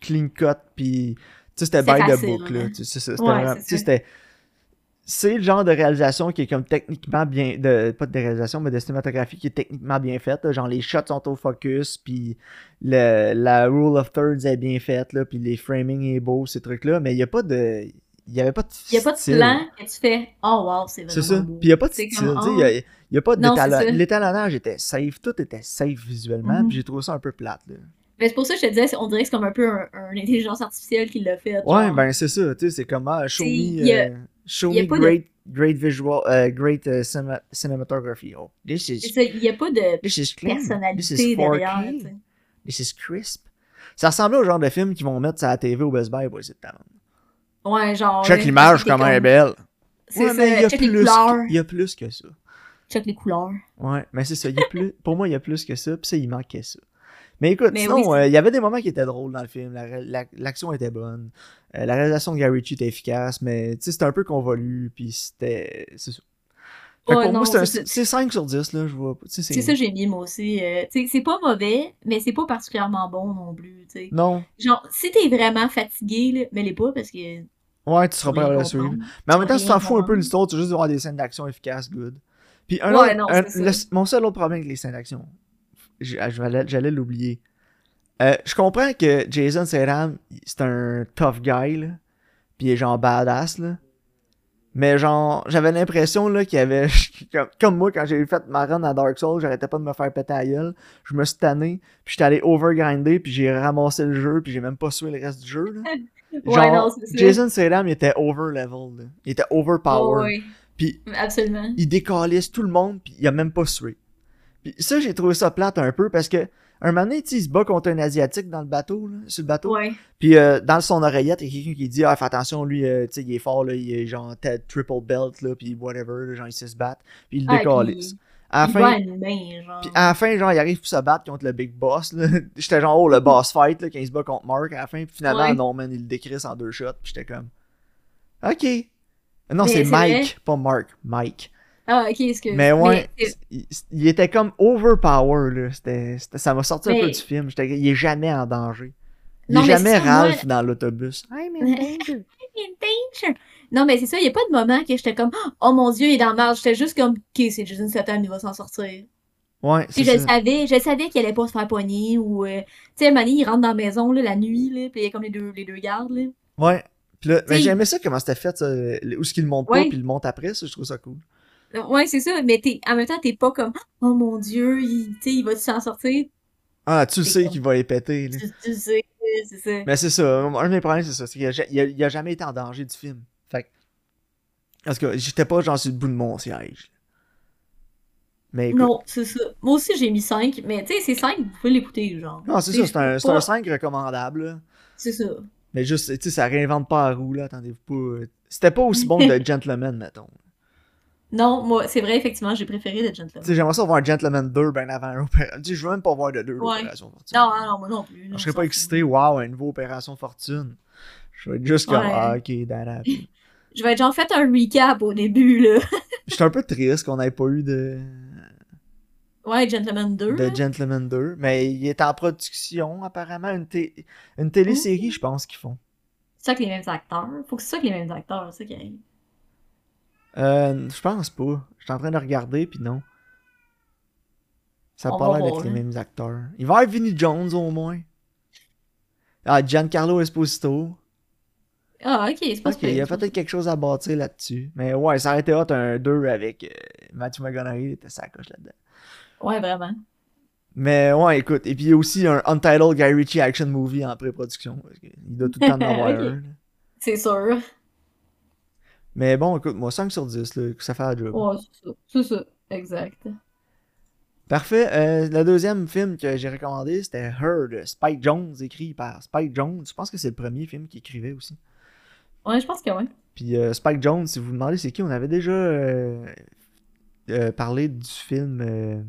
clean cut, puis... Tu sais, c'était C'est by the book, là. c'est ça, c'était c'est ça. C'est le genre de réalisation qui est comme techniquement bien... De, pas de réalisation, mais de cinématographie qui est techniquement bien faite. là. Genre, les shots sont au focus, puis la rule of thirds est bien faite, là, puis les framing est beau, ces trucs-là. Mais il n'y a pas de... Il n'y avait pas de Il y a pas de plan que tu fais « Oh, wow, c'est C'est vraiment ça. beau. Puis il n'y a pas de C'est style. sais, Il n'y a, il y a pas de c'est ça. L'étalonnage était safe. Tout était safe visuellement. Mhm. Puis j'ai trouvé ça un peu plate. Là. Mais c'est pour ça que je te disais, on dirait que c'est comme un peu un, un intelligence artificielle qui l'a fait. Ouais, genre. ben c'est ça. Tu sais, c'est comme ah, show me, a- euh, show me pas de- great, great visual, euh, great euh, cinema- cinematography. Oh, this is, ça, il n'y a pas de this is clean. This personnalité is 4K. derrière. tu sais. This is crisp. Ça ressemblait au genre de film qu'ils vont mettre sur la TV au Best Buy pour essayer de. Ouais, genre. Check là, l'image, comment elle est comme- belle. C'est Ouais, mais il y ça, a check les plus couleurs. que- Il y a plus que ça. Check les couleurs. Ouais, mais c'est ça. il y a plus, pour moi, il y a plus que ça. Puis ça, il manquait ça. Mais écoute, Mais sinon, oui, euh, il y avait des moments qui étaient drôles dans le film. La la- L'action était bonne. Euh, la réalisation de Gary Ritchie était efficace. Mais c'était un peu convolu. Puis c'était. C'est ça. Fait pour non, moi, c'est un- c'est ça. c'est 5 sur 10. Là, je vois. C'est ça que j'ai mis moi aussi. euh, c'est pas mauvais, mais c'est pas particulièrement bon non plus. tu sais. Non. Genre, si t'es vraiment fatigué, là, mais les pas parce que. Ouais, tu seras pas à le suivre. Mais en même temps, tu t'en fous un peu l'histoire, tu veux juste avoir des scènes d'action efficaces, good. Puis un Ouais, autre- non, un- c'est le- ça. mon seul autre problème avec les scènes d'action, j'allais j'allais l'oublier. Euh, je comprends que Jason Statham, c'est un tough guy, là. Puis il est genre badass, là. Mais genre, j'avais l'impression, là, qu'il y avait... comme, comme moi, quand j'ai fait ma run à Dark Souls, j'arrêtais pas de me faire péter la gueule. Je me suis tanné, puis j'étais allé overgrinder, puis j'ai ramassé le jeu, puis j'ai même pas sué le reste du jeu, là. Ouais, non. Jason Statham, il était over-level. Il était overpower. Ouais, ouais, Puis absolument. il décalisse tout le monde, puis il a même pas sué. Puis ça, j'ai trouvé ça plate un peu, parce que un moment donné, il se bat contre un Asiatique dans le bateau, là, sur le bateau. Ouais. Puis euh, dans son oreillette, il y a quelqu'un qui dit « Ah, fais attention, lui, euh, il est fort, là, il est genre tête triple belt, là, puis whatever, là, genre, il sait se battre. » Puis il le Ah, décalisse. À la fin... genre. Puis à la fin, genre, il arrive pour se battre contre le Big Boss, là. J'étais genre, oh, le boss fight, là, quand il se bat contre Mark à la fin. Puis finalement, Ouais. non, man, il le décrisse en deux shots. Puis j'étais comme, OK. Non, Mais c'est c'est Mike, pas Mark. Mike. Ah, ok, excuse. Mais ouais, il, il était comme overpower, là. Ça m'a sorti un peu du film. Il est jamais en danger. Il Non, est mais jamais c'est ça, moi- Ralph dans l'autobus. I'm in danger. in danger. Non, mais c'est ça, il n'y a pas de moment que j'étais comme, oh mon dieu, il est dans le marge. J'étais juste comme, ok, c'est Jason Statham, il va s'en sortir. Ouais, c'est Puis je le ça. savais, je savais qu'il allait pas se faire poigner ou, euh, tu sais, Manny, il rentre dans la maison, là, la nuit, là, puis il y a comme les deux, les deux gardes, là. Ouais. Puis là, mais T'sais, j'aimais ça comment c'était fait, ça. Où ce qu'il le monte pas, puis il le monte après, ça, je trouve ça cool. Ouais, c'est ça, mais t'es, en même temps, t'es pas comme, oh mon dieu, il, il va s'en sortir? Ah, tu sais qu'il va les péter, là. Tu, tu sais, c'est ça. Mais c'est ça, un de mes problèmes, c'est ça. C'est qu'il a, il a- il a jamais été en danger du film. Fait que. Parce que j'étais pas genre sur le bout de mon siège. Mais écoute. Non, c'est ça. Moi aussi, j'ai mis 5, mais tu sais, c'est 5, vous pouvez l'écouter, genre. Non, c'est ça, c'est un, un pas- 5 recommandable. C'est ça. Mais juste, tu sais, ça réinvente pas la roue, là. Attendez-vous pas. C'était pas aussi bon que The Gentleman, mettons. Non, moi, c'est vrai, effectivement, j'ai préféré The Tu Gentleman. sais, j'aimerais ça voir un Gentleman 2 ben avant l'opération. Tu sais, je veux même pas voir de 2 Ouais. l'opération Fortune. Non, non, moi non plus. Je non, serais on pas excité, waouh, une nouvelle opération Fortune. Je vais être juste comme, Ouais. ah, ok, fout. Je vais être genre fait un recap au début, là. J'étais un peu triste qu'on ait pas eu de. Ouais, Gentleman 2. de. Gentleman 2, mais il est en production, apparemment, une, té- une télésérie, je pense qu'ils font. C'est ça que les mêmes acteurs. Faut que c'est ça que les mêmes acteurs, c'est ça qui. Euh, je pense pas. Je suis en train de regarder, puis non. Ça a On pas l'air d'être les là. mêmes acteurs. Il va y avoir Vinnie Jones, au moins. Ah, Giancarlo Esposito. Ah, ok, c'est pas Ok, il y a peut-être quelque chose à bâtir là-dessus. Mais ouais, ça aurait été hot un 2 avec euh, Matthew McConaughey, il était sa coche là-dedans. Ouais, vraiment. Mais ouais, écoute. Et puis il y a aussi un Untitled Guy Ritchie action movie en pré-production. Il doit tout le temps en avoir un. C'est sûr. Mais bon, écoute, moi, 5 sur 10, là, ça fait la job. Ouais, c'est ça. C'est ça. Exact. Parfait. Euh, le deuxième film que j'ai recommandé, c'était Her de Spike Jones, écrit par Spike Jones. Je pense que c'est le premier film qu'il écrivait aussi. Ouais, je pense que oui. Puis euh, Spike Jones, si vous vous demandez c'est qui, on avait déjà euh, parlé du film.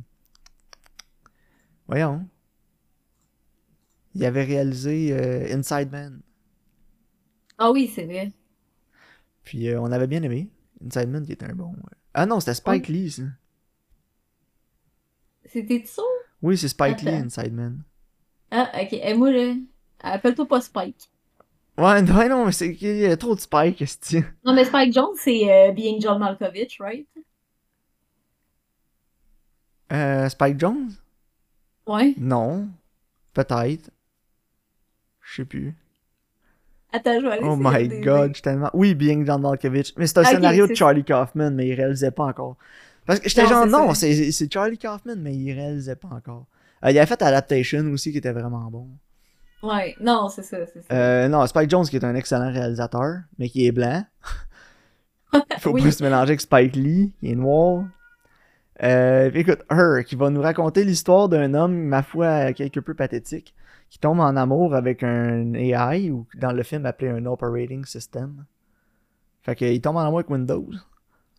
Voyons. Il avait réalisé Inside Man. Ah oui, c'est vrai. Puis euh, on avait bien aimé. Inside Man qui était un bon. euh. Ah non, c'était Spike Lee, ça. C'était ça? Oui, c'est Spike Lee. Inside Man. Ah, ok. Et moi, là, appelle-toi pas Spike. Ouais, non, ouais, non, mais c'est qu'il y a trop de Spike, est Non, mais Spike Jones, c'est euh, Being John Malkovich, right? Euh, Spike Jones? Ouais. Non. Peut-être. Je sais plus. Attends, je vais aller Oh my god, je suis tellement. Oui, Being John Malkovich. Mais c'est un scénario de Charlie Kaufman, mais il réalisait pas encore. Parce que j'étais genre, non, c'est Charlie Kaufman, mais il réalisait pas encore. Euh, il avait fait Adaptation aussi, qui était vraiment bon. Ouais, non, c'est ça, c'est ça. Euh, non, Spike Jones, qui est un excellent réalisateur, mais qui est blanc. Faut Oui. pas se mélanger avec Spike Lee, qui est noir. Euh, écoute, Her, qui va nous raconter l'histoire d'un homme, ma foi, quelque peu pathétique, qui tombe en amour avec un AI, ou dans le film appelé un Operating System. Fait qu'il tombe en amour avec Windows.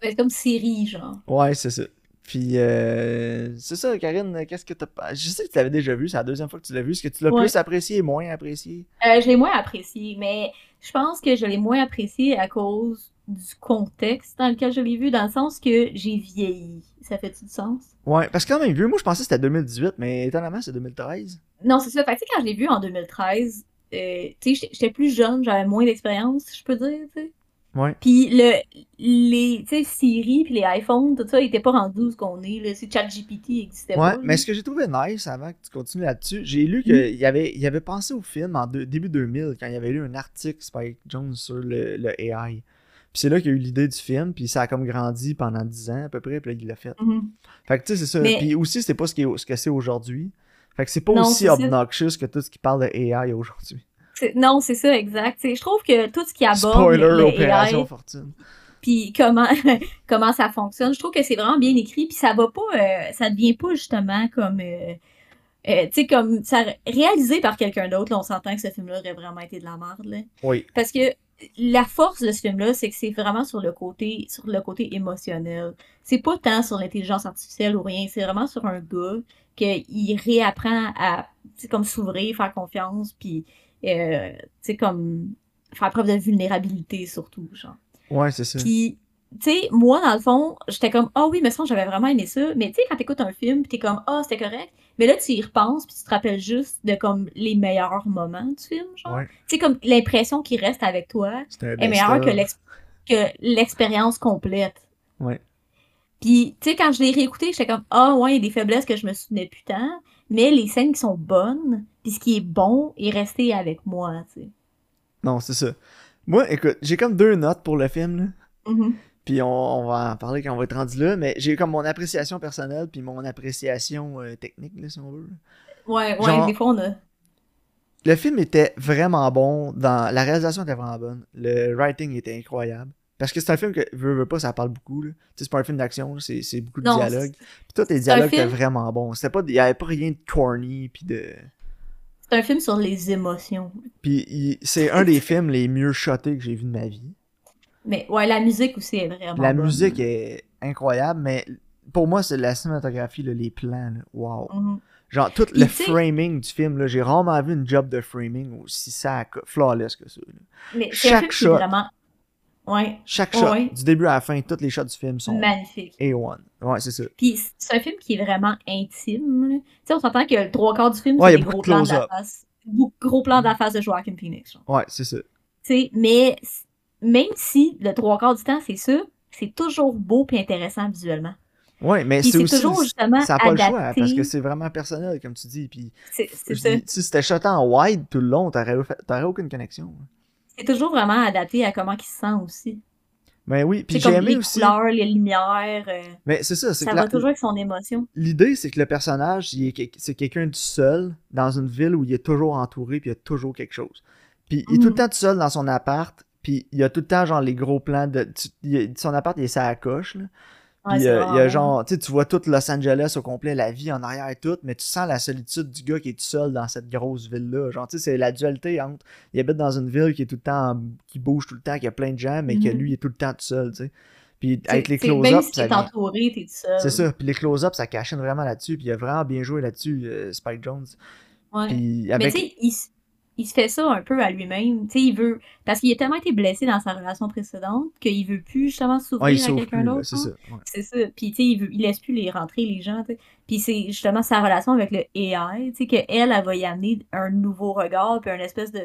C'est comme Siri, genre. Ouais, c'est ça. Puis, euh, c'est ça, Karine, qu'est-ce que t'as... Je sais que tu l'avais déjà vu, c'est la deuxième fois que tu l'as vu. Est-ce que tu l'as Ouais. plus apprécié, moins apprécié? Euh, je l'ai moins apprécié, mais je pense que je l'ai moins apprécié à cause du contexte dans lequel je l'ai vu, dans le sens que j'ai vieilli. Ça fait-tu du sens? Ouais, parce que quand même vieux, moi je pensais que c'était 2018, mais étonnamment c'est 2013. Non, c'est ça. Fait que, tu sais, quand je l'ai vu en 2013, euh, tu sais, j'étais- plus jeune, j'avais moins d'expérience, je peux dire, tu sais. Ouais. Puis le, les, tu sais, Siri puis les iPhones, tout ça, ils étaient pas rendus où ce qu'on est, là. C'est ChatGPT existait Ouais, pas. mais ce que j'ai trouvé nice avant que tu continues là-dessus, j'ai lu Mm. qu'il avait, il avait pensé au film en début 2000 quand il avait lu un article Spike Jones sur le, le AI. Puis c'est là qu'il a eu l'idée du film, puis ça a comme grandi pendant 10 ans à peu près, puis là il l'a fait. Mhm. Fait que tu sais, c'est ça. Mais- Puis aussi, c'est pas ce, qui est- ce que c'est aujourd'hui. Fait que c'est pas Non, aussi ça. obnoxious que tout ce qui parle de AI aujourd'hui. Non, c'est ça, exact. Je trouve que tout ce qui aborde Spoiler, le, le Opération AI, Fortune. puis comment comment ça fonctionne, je trouve que c'est vraiment bien écrit, puis ça va pas, euh, ça devient pas justement comme, euh, euh, tu sais, comme ça réalisé par quelqu'un d'autre. Là, on s'entend que ce film-là aurait vraiment été de la merde, là. Oui. Parce que la force de ce film-là, c'est que c'est vraiment sur le côté, sur le côté émotionnel. C'est pas tant sur l'intelligence artificielle ou rien, c'est vraiment sur un gars qu'il réapprend à, tu sais, comme s'ouvrir, faire confiance, puis, euh, tu sais, comme faire preuve de vulnérabilité surtout, genre. Ouais, c'est ça. Puis, tu sais, moi, dans le fond, j'étais comme, ah oui, mais ça, j'avais vraiment aimé ça. Mais tu sais, quand t'écoutes un film, t'es comme, ah, c'était correct. Mais là, tu y repenses, puis tu te rappelles juste de, comme, les meilleurs moments du film, genre. Ouais. Tu sais, comme, l'impression qui reste avec toi est meilleure que l'expérience complète. Ouais. Puis, tu sais, quand je l'ai réécouté, j'étais comme, ah ouais, il y a des faiblesses que je me souvenais plus tant, mais les scènes qui sont bonnes, puis ce qui est bon, est resté avec moi, tu sais. Non, c'est ça. Moi, écoute, j'ai comme deux notes pour le film, là. Mhm. Puis on, on va en parler quand on va être rendu là, mais j'ai comme mon appréciation personnelle puis mon appréciation euh, technique, là, si on veut. Ouais, ouais, Genre- des fois, on a... Le film était vraiment bon, dans la réalisation était vraiment bonne, le writing était incroyable. Parce que c'est un film que, veux, veux pas, ça parle beaucoup, là. Tu sais, c'est pas un film d'action, c'est c'est beaucoup de Non, dialogue. Puis tous les dialogues étaient vraiment bons. C'était pas, il y avait pas rien de corny, puis de... C'est un film sur les émotions. Puis c'est un des films les mieux shotés que j'ai vu de ma vie. Mais ouais, la musique aussi est vraiment La bonne. musique est incroyable, mais pour moi, c'est la cinématographie, là, les plans, là, wow. Mhm. Genre, tout le framing du film, là, j'ai rarement vu une job de framing aussi sac, flawless que ça. là. Mais Chaque shot. vraiment... Ouais, Chaque shot, ouais. du début à la fin, tous les shots du film sont magnifique. A1. Ouais, c'est ça. Puis c'est un film qui est vraiment intime. Tu sais, on s'entend que le trois quarts du film, Ouais, c'est des gros plans de la face. Gros plans de la face de Joaquin Phoenix. genre. Ouais, c'est ça. Tu sais, mais même si le trois quarts du temps, c'est ça, c'est toujours beau puis intéressant visuellement. Ouais, mais c'est aussi. toujours justement Ça n'a pas le choix, parce que c'est vraiment personnel, comme tu dis. Puis, C'est c'est si c'était shot en wide tout le long, t'aurais t'aurais aucune connexion. C'est toujours vraiment adapté à comment il se sent aussi. Mais oui, puis C'est j'ai comme aimé les aussi. couleurs, les lumières. euh, Mais c'est ça, c'est ça que va la- toujours avec son émotion. l'idée, c'est que le personnage, il est quel- c'est quelqu'un du seul dans une ville où il est toujours entouré, puis il y a toujours quelque chose. Puis il est tout le Mhm. temps tout seul dans son appart, puis il y a tout le temps, genre, les gros plans de. tu- il son appart, il est ça à la coche, là. Puis euh, il y a genre, tu sais, tu vois tout Los Angeles au complet, la vie en arrière et tout, mais tu sens la solitude du gars qui est tout seul dans cette grosse ville-là. Genre, tu sais, c'est la dualité entre. Il habite dans une ville qui est tout le temps. qui bouge tout le temps, qui a plein de gens, mais que Mhm. lui est tout le temps tout seul, tu sais. Puis avec les close-ups, si entouré, t'es tout seul. C'est ça. Puis les close-ups, ça cachine vraiment là-dessus. Puis il a vraiment bien joué là-dessus, euh, Spike Jones. Ouais. Puis Mais tu sais, il, se fait ça un peu à lui-même. Tu sais, il veut. Parce qu'il a tellement été blessé dans sa relation précédente qu'il veut plus justement s'ouvrir Ouais, à quelqu'un d'autre. c'est hein. ça. ouais. C'est ça. Puis, tu sais, il, veut- il laisse plus les rentrer, les gens, tu sais. Puis, c'est justement sa relation avec le AI, tu sais, qu'elle, elle va y amener un nouveau regard, puis un espèce de,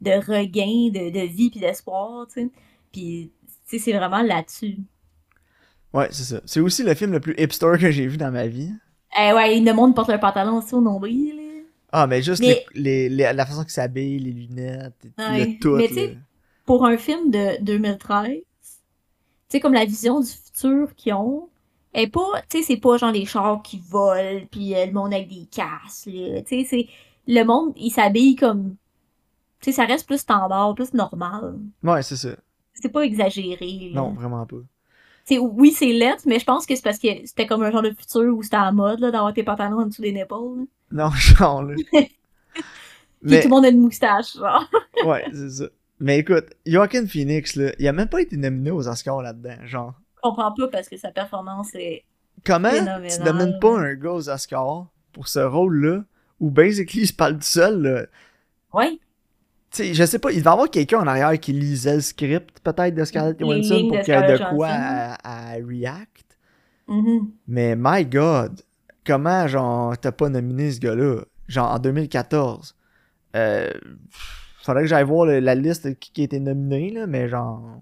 de regain de, de vie, puis d'espoir, tu sais. Puis, tu sais, c'est vraiment là-dessus. Ouais, c'est ça. C'est aussi le film le plus hipster que j'ai vu dans ma vie. Eh ouais, le monde porte un pantalon aussi au nombril, là. Ah, mais juste Mais- les, les- les- la façon qu'il s'habille, les lunettes, Ouais. le tout. Mais tu sais. Pour un film de 2013, tu sais, comme la vision du futur qu'ils ont, est pas, tu sais, c'est pas genre les chars qui volent, puis euh, le monde avec des casques, là. Tu sais, c'est, le monde, il s'habille comme, tu sais, ça reste plus standard, plus normal. Ouais, c'est ça. C'est pas exagéré, là. Non, vraiment pas. Tu sais, oui, c'est lettre, mais je pense que c'est parce que c'était comme un genre de futur où c'était à la mode, là, d'avoir tes pantalons en dessous des épaules. Non, genre, là. Mais, tout le monde a une moustache, genre. ouais, c'est ça. Mais écoute, Joaquin Phoenix, là, il a même pas été nominé aux Oscars là-dedans. Genre, Je comprends pas parce que sa performance est comment Phénoménal. tu nomines pas un gars aux Oscars pour ce rôle-là, où basically il se parle tout seul, là? Ouais. Tu sais, je sais pas, il va y avoir quelqu'un en arrière qui lisait le script, peut-être, de Scarlett Johansson pour qu'il y ait de quoi à, à react. Mhm. Mais my god, comment, genre, t'as pas nominé ce gars-là? Genre, en 2014. Euh, faudrait que j'aille voir le- la liste qui, qui a été nominé, là, mais genre.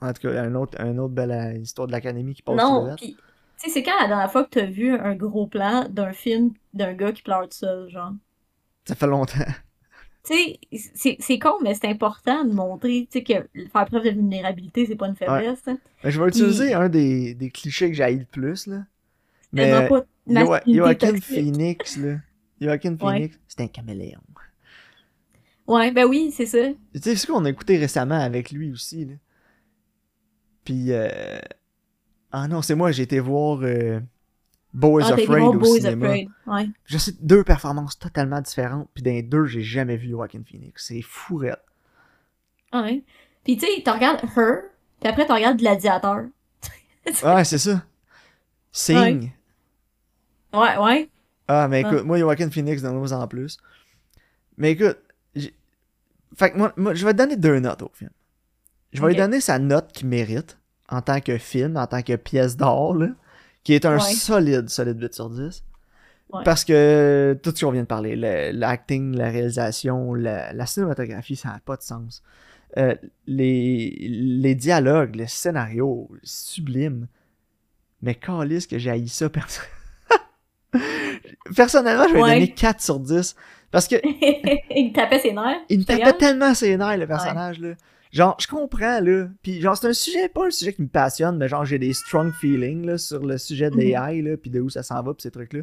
En tout cas, un autre, un autre belle euh, histoire de l'Académie qui passe Non, puis tu sais, c'est quand la dernière fois que t'as vu un gros plan d'un film d'un gars qui pleure tout seul, genre? Ça fait longtemps. Tu sais, c'est con, mais c'est important de montrer, tu sais, que faire preuve de vulnérabilité, c'est pas une faiblesse, hein. Mais je vais utiliser un des, des clichés que j'ai le plus, là. Mais pas Joaquin. Phoenix, là. Joaquin Ouais. Phoenix, c'est un caméléon. Ouais, ben oui, c'est ça. Tu sais, c'est ce qu'on a écouté récemment avec lui aussi, là. Puis, euh... ah non, c'est moi, j'ai été voir euh, is Ah, Afraid au is cinéma. Afraid. Ouais. Je sais, deux performances totalement différentes, puis dans les deux, j'ai jamais vu Joaquin Phoenix. C'est fourette. Ouais. Puis tu sais, tu regardes Her, puis après tu regardes Gladiateur. Ouais, c'est ça. Sing. Ouais, ouais. Ah, mais Ouais. écoute, moi, Joaquin Phoenix, donne-moi en plus. Mais écoute, fait que moi, moi, je vais donner deux notes au film. Je vais lui donner sa note qu'il mérite en tant que film, en tant que pièce là, qui est un Ouais. solide, solide 8 sur 10. Ouais. Parce que tout ce qu'on vient de parler, le- l'acting, la réalisation, la, la cinématographie, ça n'a pas de sens. Euh, les, les dialogues, le scénario, sublime. Mais calisse que j'ai haï ça perso- Personnellement, je vais Ouais. donner 4 sur 10. Parce que il tapait ses nerfs. il me tapait tellement ses nerfs, le personnage, là. Genre, je comprends, là. Puis, genre, c'est un sujet, pas un sujet qui me passionne, mais genre, j'ai des strong feelings, là, sur le sujet de l'AI, là, puis de où ça s'en va, puis ces trucs-là.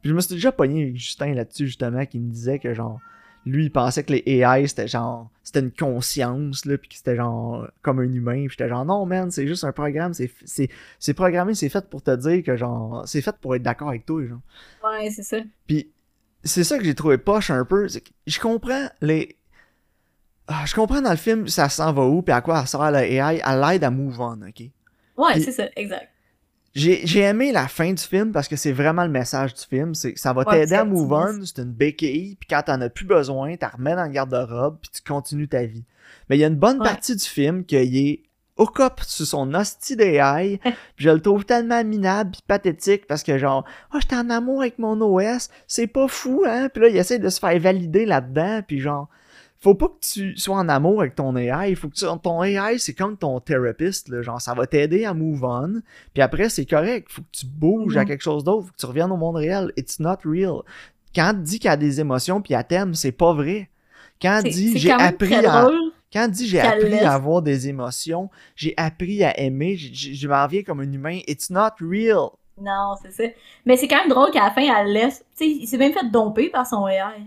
Puis, je me suis déjà pogné avec Justin là-dessus, justement, qui me disait que, genre, lui, il pensait que les AI, c'était genre, c'était une conscience, là, puis que c'était genre, comme un humain. Puis, j'étais genre, non, man, c'est juste un programme, c'est, c'est, c'est programmé, c'est fait pour te dire que, genre, c'est fait pour être d'accord avec toi, genre. Ouais, c'est ça. Puis c'est ça que j'ai trouvé poche un peu. que Je comprends les. Ah, je comprends dans le film ça s'en va où puis à quoi elle sert la AI. Elle l'aide à move on, ok? Ouais, c'est ça, exact. J'ai j'ai aimé la fin du film parce que c'est vraiment le message du film. C'est ça va Ouais, t'aider à move on. C'est une béquille. Puis quand t'en as plus besoin, t'en remets dans le garde-robe. Puis tu continues ta vie. Mais il y a une bonne Ouais. partie du film qu'il est au cop sur son hostie d'AI. puis je le trouve tellement minable puis pathétique parce que genre, oh, j'étais en amour avec mon OS. C'est pas fou, hein. Puis là, il essaie de se faire valider là-dedans. Puis genre, faut pas que tu sois en amour avec ton AI. Faut que tu, ton AI, c'est comme ton thérapeute. Là. Genre, ça va t'aider à move on. Puis après, c'est correct. Faut que tu bouges à Mhm. quelque chose d'autre. Faut que tu reviennes au monde réel. It's not real. Quand elle dit qu'elle a des émotions puis elle t'aime, c'est pas vrai. Quand elle dit j'ai appris à. drôle. Quand elle dit j'ai appris laisse- à avoir des émotions, j'ai appris à aimer, je m'en viens comme un humain. It's not real. Non, c'est ça. Mais c'est quand même drôle qu'à la fin, elle laisse. Tu sais, il s'est même fait domper par son AI.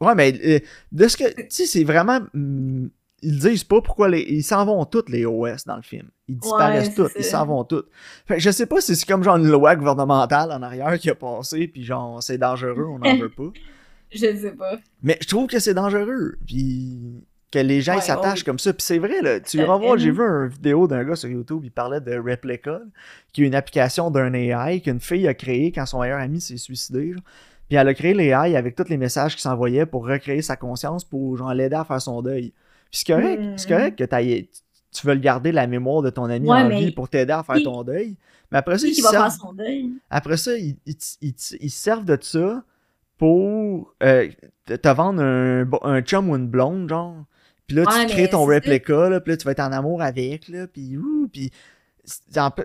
Ouais, mais euh, de ce que. Tu sais, c'est vraiment. hum, ils disent pas pourquoi les. Ils s'en vont toutes, les OS, dans le film. Ils disparaissent c'est toutes, ils s'en vont toutes. Fait que je sais pas si c'est comme genre une loi gouvernementale en arrière qui a passé, puis genre, c'est dangereux, on n'en veut pas. Je sais pas. Mais je trouve que c'est dangereux. Puis que les gens Ouais, s'attachent ouais. comme ça. Puis c'est vrai, là, tu revois, fait, j'ai vu une vidéo d'un gars sur YouTube, il parlait de Replica, qui est une application d'un AI qu'une fille a créée quand son meilleur ami s'est suicidé. genre. Puis elle a créé l'AI avec tous les messages qui s'envoyaient pour recréer sa conscience, pour genre l'aider à faire son deuil. Puis c'est correct, Mhm. c'est correct que tu veux le garder la mémoire de ton ami Ouais, en vie pour t'aider à faire ton deuil. Mais après ça, va servent- faire son deuil? après ça, ils, ils, ils- ils se servent de ça pour euh, te vendre un, chum ou une blonde, genre. Puis là, Ouais, tu crées ton réplica, là, puis là, tu vas être en amour avec, là, puis ouh, puis...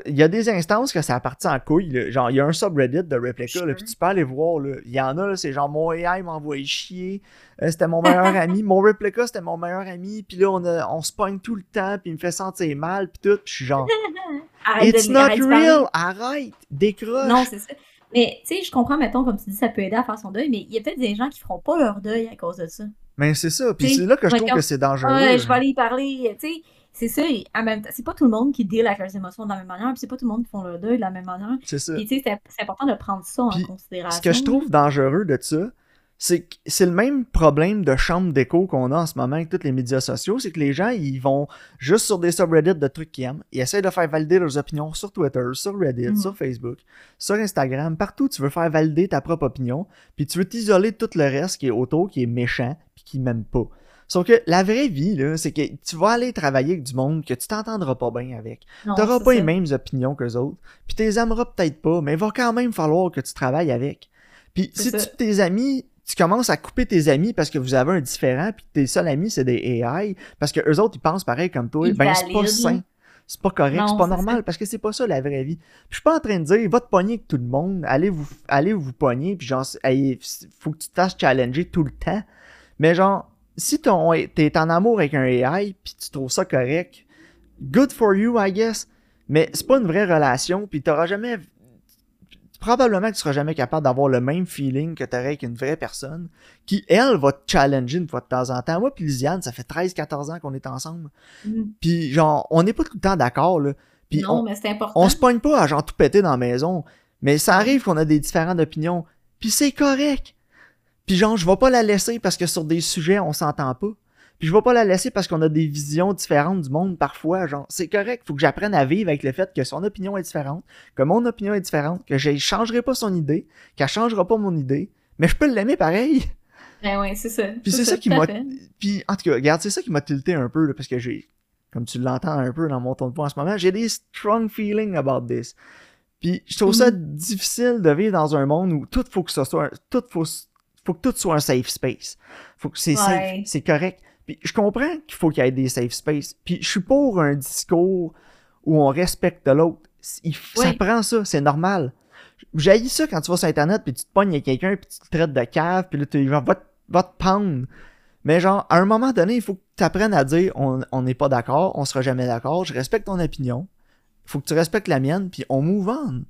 Il y a des instances que ça a parti en couille, là. Genre, il y a un subreddit de réplica, là, puis tu peux aller voir, là. Il y en a, c'est genre, mon AI m'a envoyé chier, euh, c'était mon meilleur ami, mon réplica, c'était mon meilleur ami, puis là, on, a- on se pogne tout le temps, puis il me fait sentir mal, puis tout, puis je suis genre, Arrête it's de- not arrête real, arrête, décroche. Non, c'est ça. Mais, tu sais, je comprends, mettons, comme tu dis, ça peut aider à faire son deuil, mais il y a peut-être des gens qui feront pas leur deuil à cause de ça. Mais c'est ça. Puis c'est là que je trouve que c'est dangereux. Ouais, je vais aller y parler, tu sais. C'est ça, et en même temps, c'est pas tout le monde qui deal avec leurs émotions de la même manière, puis c'est pas tout le monde qui font leur deuil de la même manière. C'est ça. Puis, tu sais, c'est important de prendre ça en considération. Ce que je trouve dangereux de ça, c'est que c'est le même problème de chambre d'écho qu'on a en ce moment avec tous les médias sociaux, c'est que les gens, ils vont juste sur des subreddits de trucs qu'ils aiment, ils essaient de faire valider leurs opinions sur Twitter, sur Reddit, Mhm. sur Facebook, sur Instagram, partout tu veux faire valider ta propre opinion, puis tu veux t'isoler de tout le reste qui est autour, qui est méchant, puis qui m'aime pas. Sauf que la vraie vie, là, c'est que tu vas aller travailler avec du monde que tu t'entendras pas bien avec. T'auras pas ça. les mêmes opinions qu'eux autres. Puis t'es aimeras peut-être pas, mais il va quand même falloir que tu travailles avec. Puis si ça. tu, tes amis, tu commences à couper tes amis parce que vous avez un différent, puis tes seuls amis, c'est des AI, parce que eux autres, ils pensent pareil comme toi, Ils ben c'est pas sain. C'est pas correct, c'est pas normal, ça. parce que c'est pas ça la vraie vie. Puis je suis pas en train de dire, va te pogner avec tout le monde, allez vous, allez vous pogner, puis genre, hey, faut que tu te fasses challenger tout le temps. Mais genre, si ton- t'es en amour avec un AI, puis tu trouves ça correct, good for you, I guess. Mais c'est pas une vraie relation, puis t'auras jamais. Probablement que tu seras jamais capable d'avoir le même feeling que t'aurais avec une vraie personne qui, elle, va te challenger une fois de temps en temps. Moi, puis Lisiane, ça fait 13-14 ans qu'on est ensemble. Mhm. Puis genre, on n'est pas tout le temps d'accord, là. Puis non, on, mais c'est important. on se pogne pas à genre tout péter dans la maison. Mais ça arrive qu'on a des différentes opinions. Puis c'est correct. Puis genre, je vais pas la laisser parce que sur des sujets, on s'entend pas. Puis je vais pas la laisser parce qu'on a des visions différentes du monde parfois. Genre, c'est correct. Faut que j'apprenne à vivre avec le fait que son opinion est différente, que mon opinion est différente, que je changerai pas son idée, qu'elle changera pas mon idée. Mais je peux l'aimer pareil. Ben ouais, c'est ça. Puis c'est ça qui m'a. Puis en tout cas, regarde, c'est ça qui m'a tilté un peu, là, parce que j'ai. Comme tu l'entends un peu dans mon ton de voix en ce moment, j'ai des strong feelings about this. Puis je trouve ça Mhm. difficile de vivre dans un monde où tout faut que ce soit. Tout faut, faut que tout soit un safe space. Faut que c'est Ouais. c'est correct. Puis je comprends qu'il faut qu'il y ait des safe space. Puis je suis pour un discours où on respecte l'autre. Il- Ça Oui. prend ça, c'est normal. J'ai ça quand tu vas sur internet puis tu te pognes avec quelqu'un puis tu te traites de cave puis là tu genre va te, va te pendre. Mais genre à un moment donné, il faut que tu apprennes à dire on on n'est pas d'accord, on sera jamais d'accord, je respecte ton opinion. Faut que tu respectes la mienne puis on move on.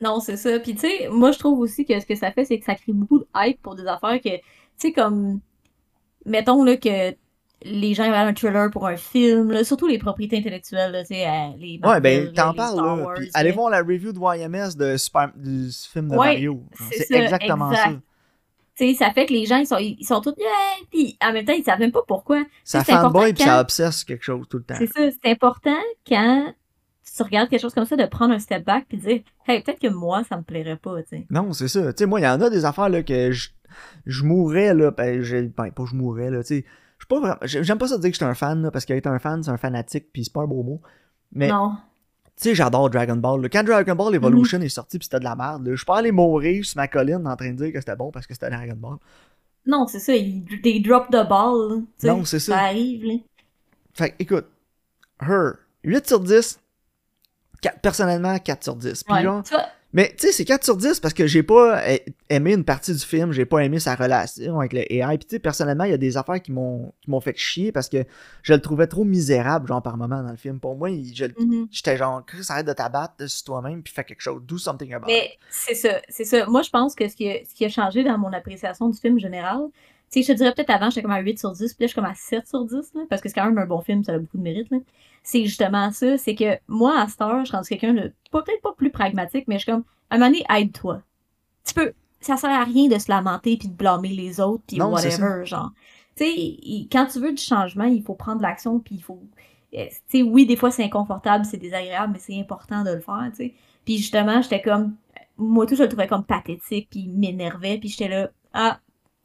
Non, c'est ça. Puis, tu sais, moi, je trouve aussi que ce que ça fait, c'est que ça crée beaucoup de hype pour des affaires que, tu sais, comme, mettons, là, que les gens regardent un trailer pour un film, là, surtout les propriétés intellectuelles, là, tu sais, euh, les Ouais, ben Marvel, t'en les parles là. Wars, Puis allez voir la review de YMS de Super, du film de Ouais, Mario. c'est exactement exact. ça. Tu sais, ça fait que les gens, ils sont, ils sont tous, yeah! Puis, en même temps, ils savent même pas pourquoi. Ça c'est important fanboy puis ça obsesse quelque chose tout le temps. C'est ça, c'est important quand tu regardes quelque chose comme ça, de prendre un step back puis de dire, hey, peut-être que moi, ça me plairait pas, tu sais. Non, c'est ça. Tu sais, moi, il y en a des affaires là, que je, je mourrais, là. Ben, je, ben, pas je mourrais, là. Tu sais, je suis pas vraiment. j'ai- J'aime pas ça dire que je suis un fan, là, parce qu'être un fan, c'est un fanatique, puis c'est pas un beau mot. Mais, tu Non. sais, j'adore Dragon Ball. là. Quand Dragon Ball Mhm. Evolution est sorti, puis c'était de la merde, je suis pas allé mourir sur ma colline en train de dire que c'était bon parce que c'était Dragon Ball. Non, c'est ça, ils- des drop de ball, là, tu. Non, c'est ça. Ça arrive, là. Fait écoute, Her, 8 sur 10. Personnellement, 4 sur 10. Puis Ouais. genre, Mais tu sais, c'est 4 sur 10 parce que j'ai pas aimé une partie du film, j'ai pas aimé sa relation avec le AI. Puis tu sais, personnellement, il y a des affaires qui m'ont qui m'ont fait chier parce que je le trouvais trop misérable, genre par moment dans le film. Pour moi, il- je- mhm. j'étais genre, Chris, arrête de t'abattre sur toi-même puis fais quelque chose, do something about it. Mais c'est ça, c'est ça. Moi, je pense que ce qui, a, ce qui a changé dans mon appréciation du film général, Tu sais, je te dirais peut-être avant, j'étais comme à 8 sur 10, puis là, je suis comme à 7 sur 10, là, parce que c'est quand même un bon film, ça a beaucoup de mérite, là. C'est justement ça, c'est que moi, à cette heure, je suis quelqu'un de, peut-être pas plus pragmatique, mais je suis comme, à un moment donné, aide-toi. Tu peux, ça sert à rien de se lamenter puis de blâmer les autres puis Non, whatever, genre. Tu sais, quand tu veux du changement, il faut prendre l'action puis il faut, euh, tu sais, oui, des fois c'est inconfortable, c'est désagréable, mais c'est important de le faire, tu sais. Puis justement, j'étais comme, moi tout, je le trouvais comme pathétique puis m'énervait puis j'étais là, ah,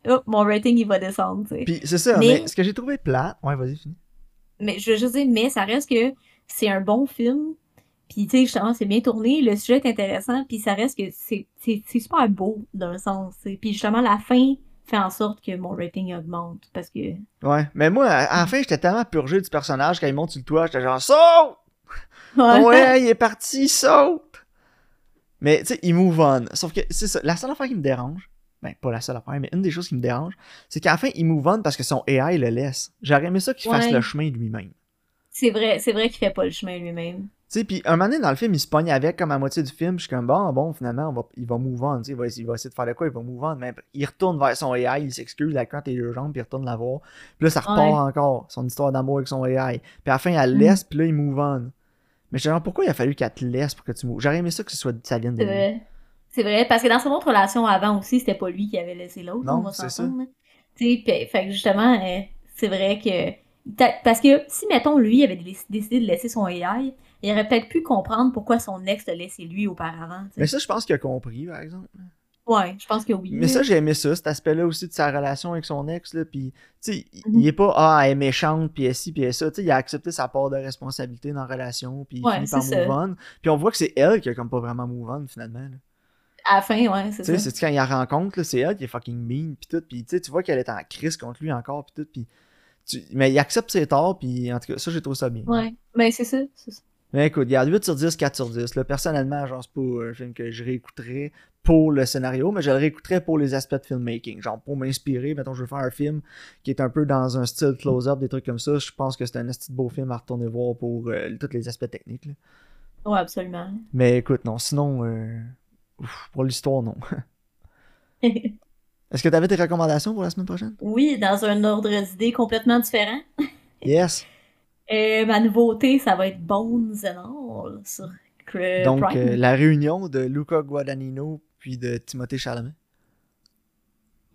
oh, mon rating il va descendre, tu sais. Puis c'est ça, Mais- mais... ce que j'ai trouvé plate. Ouais, vas-y, finis. Mais je veux juste dire, mais ça reste que c'est un bon film. Puis, tu sais, justement, c'est bien tourné, le sujet est intéressant, puis ça reste que c'est super beau, d'un sens. Puis, justement, la fin fait en sorte que mon rating augmente, parce que... Ouais, mais moi, à la fin, j'étais tellement purgé du personnage quand il monte sur le toit, j'étais genre, saute! Ouais, il est parti, saute! Mais, tu sais, il move on. Sauf que, c'est ça, la seule affaire qui me dérange, ben, pas la seule affaire, mais une des choses qui me dérange, c'est qu'à la fin, il move on parce que son AI le laisse. J'aurais aimé ça qu'il fasse le chemin lui-même. C'est vrai, c'est vrai qu'il fait pas le chemin lui-même. Tu sais, puis un moment donné, dans le film, il se pogne avec comme à moitié du film. Je suis comme, bon, bon, finalement, on va, il va move on. tu sais, Il va, il va essayer de faire de quoi, il va move on. Mais il retourne vers son AI, il s'excuse, la crainte et deux jambes, puis il retourne la voir. Puis là, ça repart Ouais. encore, son histoire d'amour avec son AI. Puis à la fin, elle Mm. laisse, puis là, il move on. Mais je pourquoi il a fallu qu'elle te laisse pour que tu moves J'aurais aimé ça que ce soit, ça vienne de lui. C'est vrai, parce que dans son autre relation avant aussi, c'était pas lui qui avait laissé l'autre, Non, on va c'est là. Tu sais, fait que justement, euh, c'est vrai que... Parce que si, mettons, lui avait dé- décidé de laisser son AI, il aurait peut-être pu comprendre pourquoi son ex l'a laissé lui auparavant. Mais ça, je pense qu'il a compris, par exemple. Ouais, je pense que oui. Mais ça, j'ai aimé ça, cet aspect-là aussi de sa relation avec son ex, là, puis, tu sais, il- Mhm. il est pas, ah, elle est méchante, puis elle ci, puis elle ça, tu sais, il a accepté sa part de responsabilité dans la relation, puis il Ouais, finit par move ça. on, puis on voit que c'est elle qui a comme pas vraiment move on, finalement, là. À la fin, ouais, c'est Tu sais, ça. c'est quand il la rencontre, c'est elle qui est fucking mean, puis tout, puis tu vois qu'elle est en crise contre lui encore, puis tout, puis tu- mais il accepte ses torts, puis en tout cas, ça, j'ai trouvé ça bien. Ouais, ben c'est ça, c'est ça. Mais écoute, il y a 8 sur 10, 4 sur 10. Là, personnellement, genre, c'est pas un film que je réécouterais pour le scénario, mais je le réécouterais pour les aspects de filmmaking. Genre, pour m'inspirer, mettons, je veux faire un film qui est un peu dans un style close-up, des trucs comme ça. Je pense que c'est un de beau film à retourner voir pour euh, tous les aspects techniques. là. Ouais, absolument. Mais écoute, non, sinon, euh, ouf, pour l'histoire, non. Est-ce que tu avais tes recommandations pour la semaine prochaine? oui, dans un ordre d'idées complètement différent. Yes. Euh, ma nouveauté, ça va être Bones and All sur Cr- Donc, euh, la réunion de Luca Guadagnino puis de Timothée Chalamet.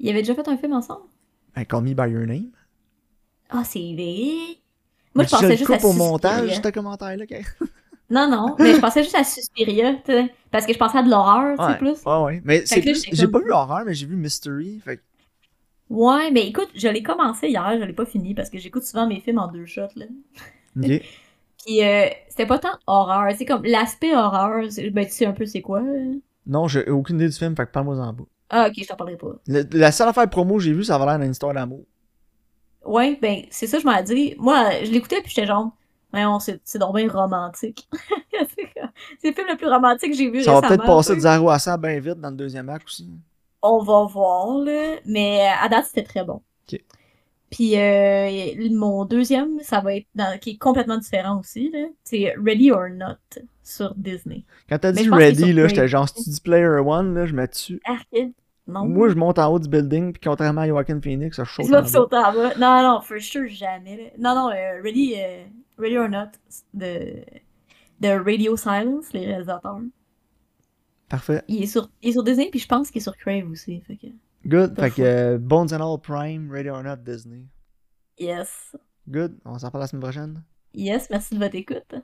Ils avaient déjà fait un film ensemble? Ben, Call Me By Your Name. Ah, c'est vrai. Mais Moi, je pensais juste à au montage, ce commentaire-là? Non, non, mais je pensais juste à Suspiria, tu sais, parce que je pensais à de l'horreur, tu sais, plus. ouais, ouais. Mais c'est plus- j'ai comme- pas vu horreur, mais j'ai vu Mystery. Fait Ouais, mais écoute, je l'ai commencé hier, je l'ai pas fini, parce que j'écoute souvent mes films en deux shots, là. ok. Puis, euh, c'était pas tant horreur, c'est comme l'aspect horreur, ben, tu sais un peu c'est quoi. euh? Non, j'ai aucune idée du film, fait que parle-moi en bas. Ah, ok, je t'en parlerai pas. Le- la seule affaire promo que j'ai vue, ça avait l'air d'une histoire d'amour. Ouais, ben, c'est ça, je m'en dit. Moi, je l'écoutais, puis j'étais genre, voyons, c'est donc bien romantique. c'est le film le plus romantique que j'ai vu Ça va récemment. peut-être passer de sais. 0 à 100 bien vite dans le deuxième acte aussi. On va voir, là. Mais à date, c'était très bon. Puis euh, mon deuxième, ça va être dans, qui est complètement différent aussi, là. C'est Ready or Not sur Disney. Quand t'as dit je ready, là, j'étais genre, si tu dis player one, là, je me tue. Arc, non? Moi, je monte en haut du building, puis contrairement à Joaquin Phoenix, je Tu saute en vas bas. sauter en bas. Non, non, for sure, jamais. là. Non, non, euh, Ready, euh, Ready or Not de, de Radio Silence, les réalisateurs. Parfait. Il est sur, il est sur Disney, puis je pense qu'il est sur Crave aussi. Fait que, Good. Fait fou. que euh, Bones and All Prime, Radio or Not, Disney. yes. Good. On s'en parle la semaine prochaine. Yes, merci de votre écoute.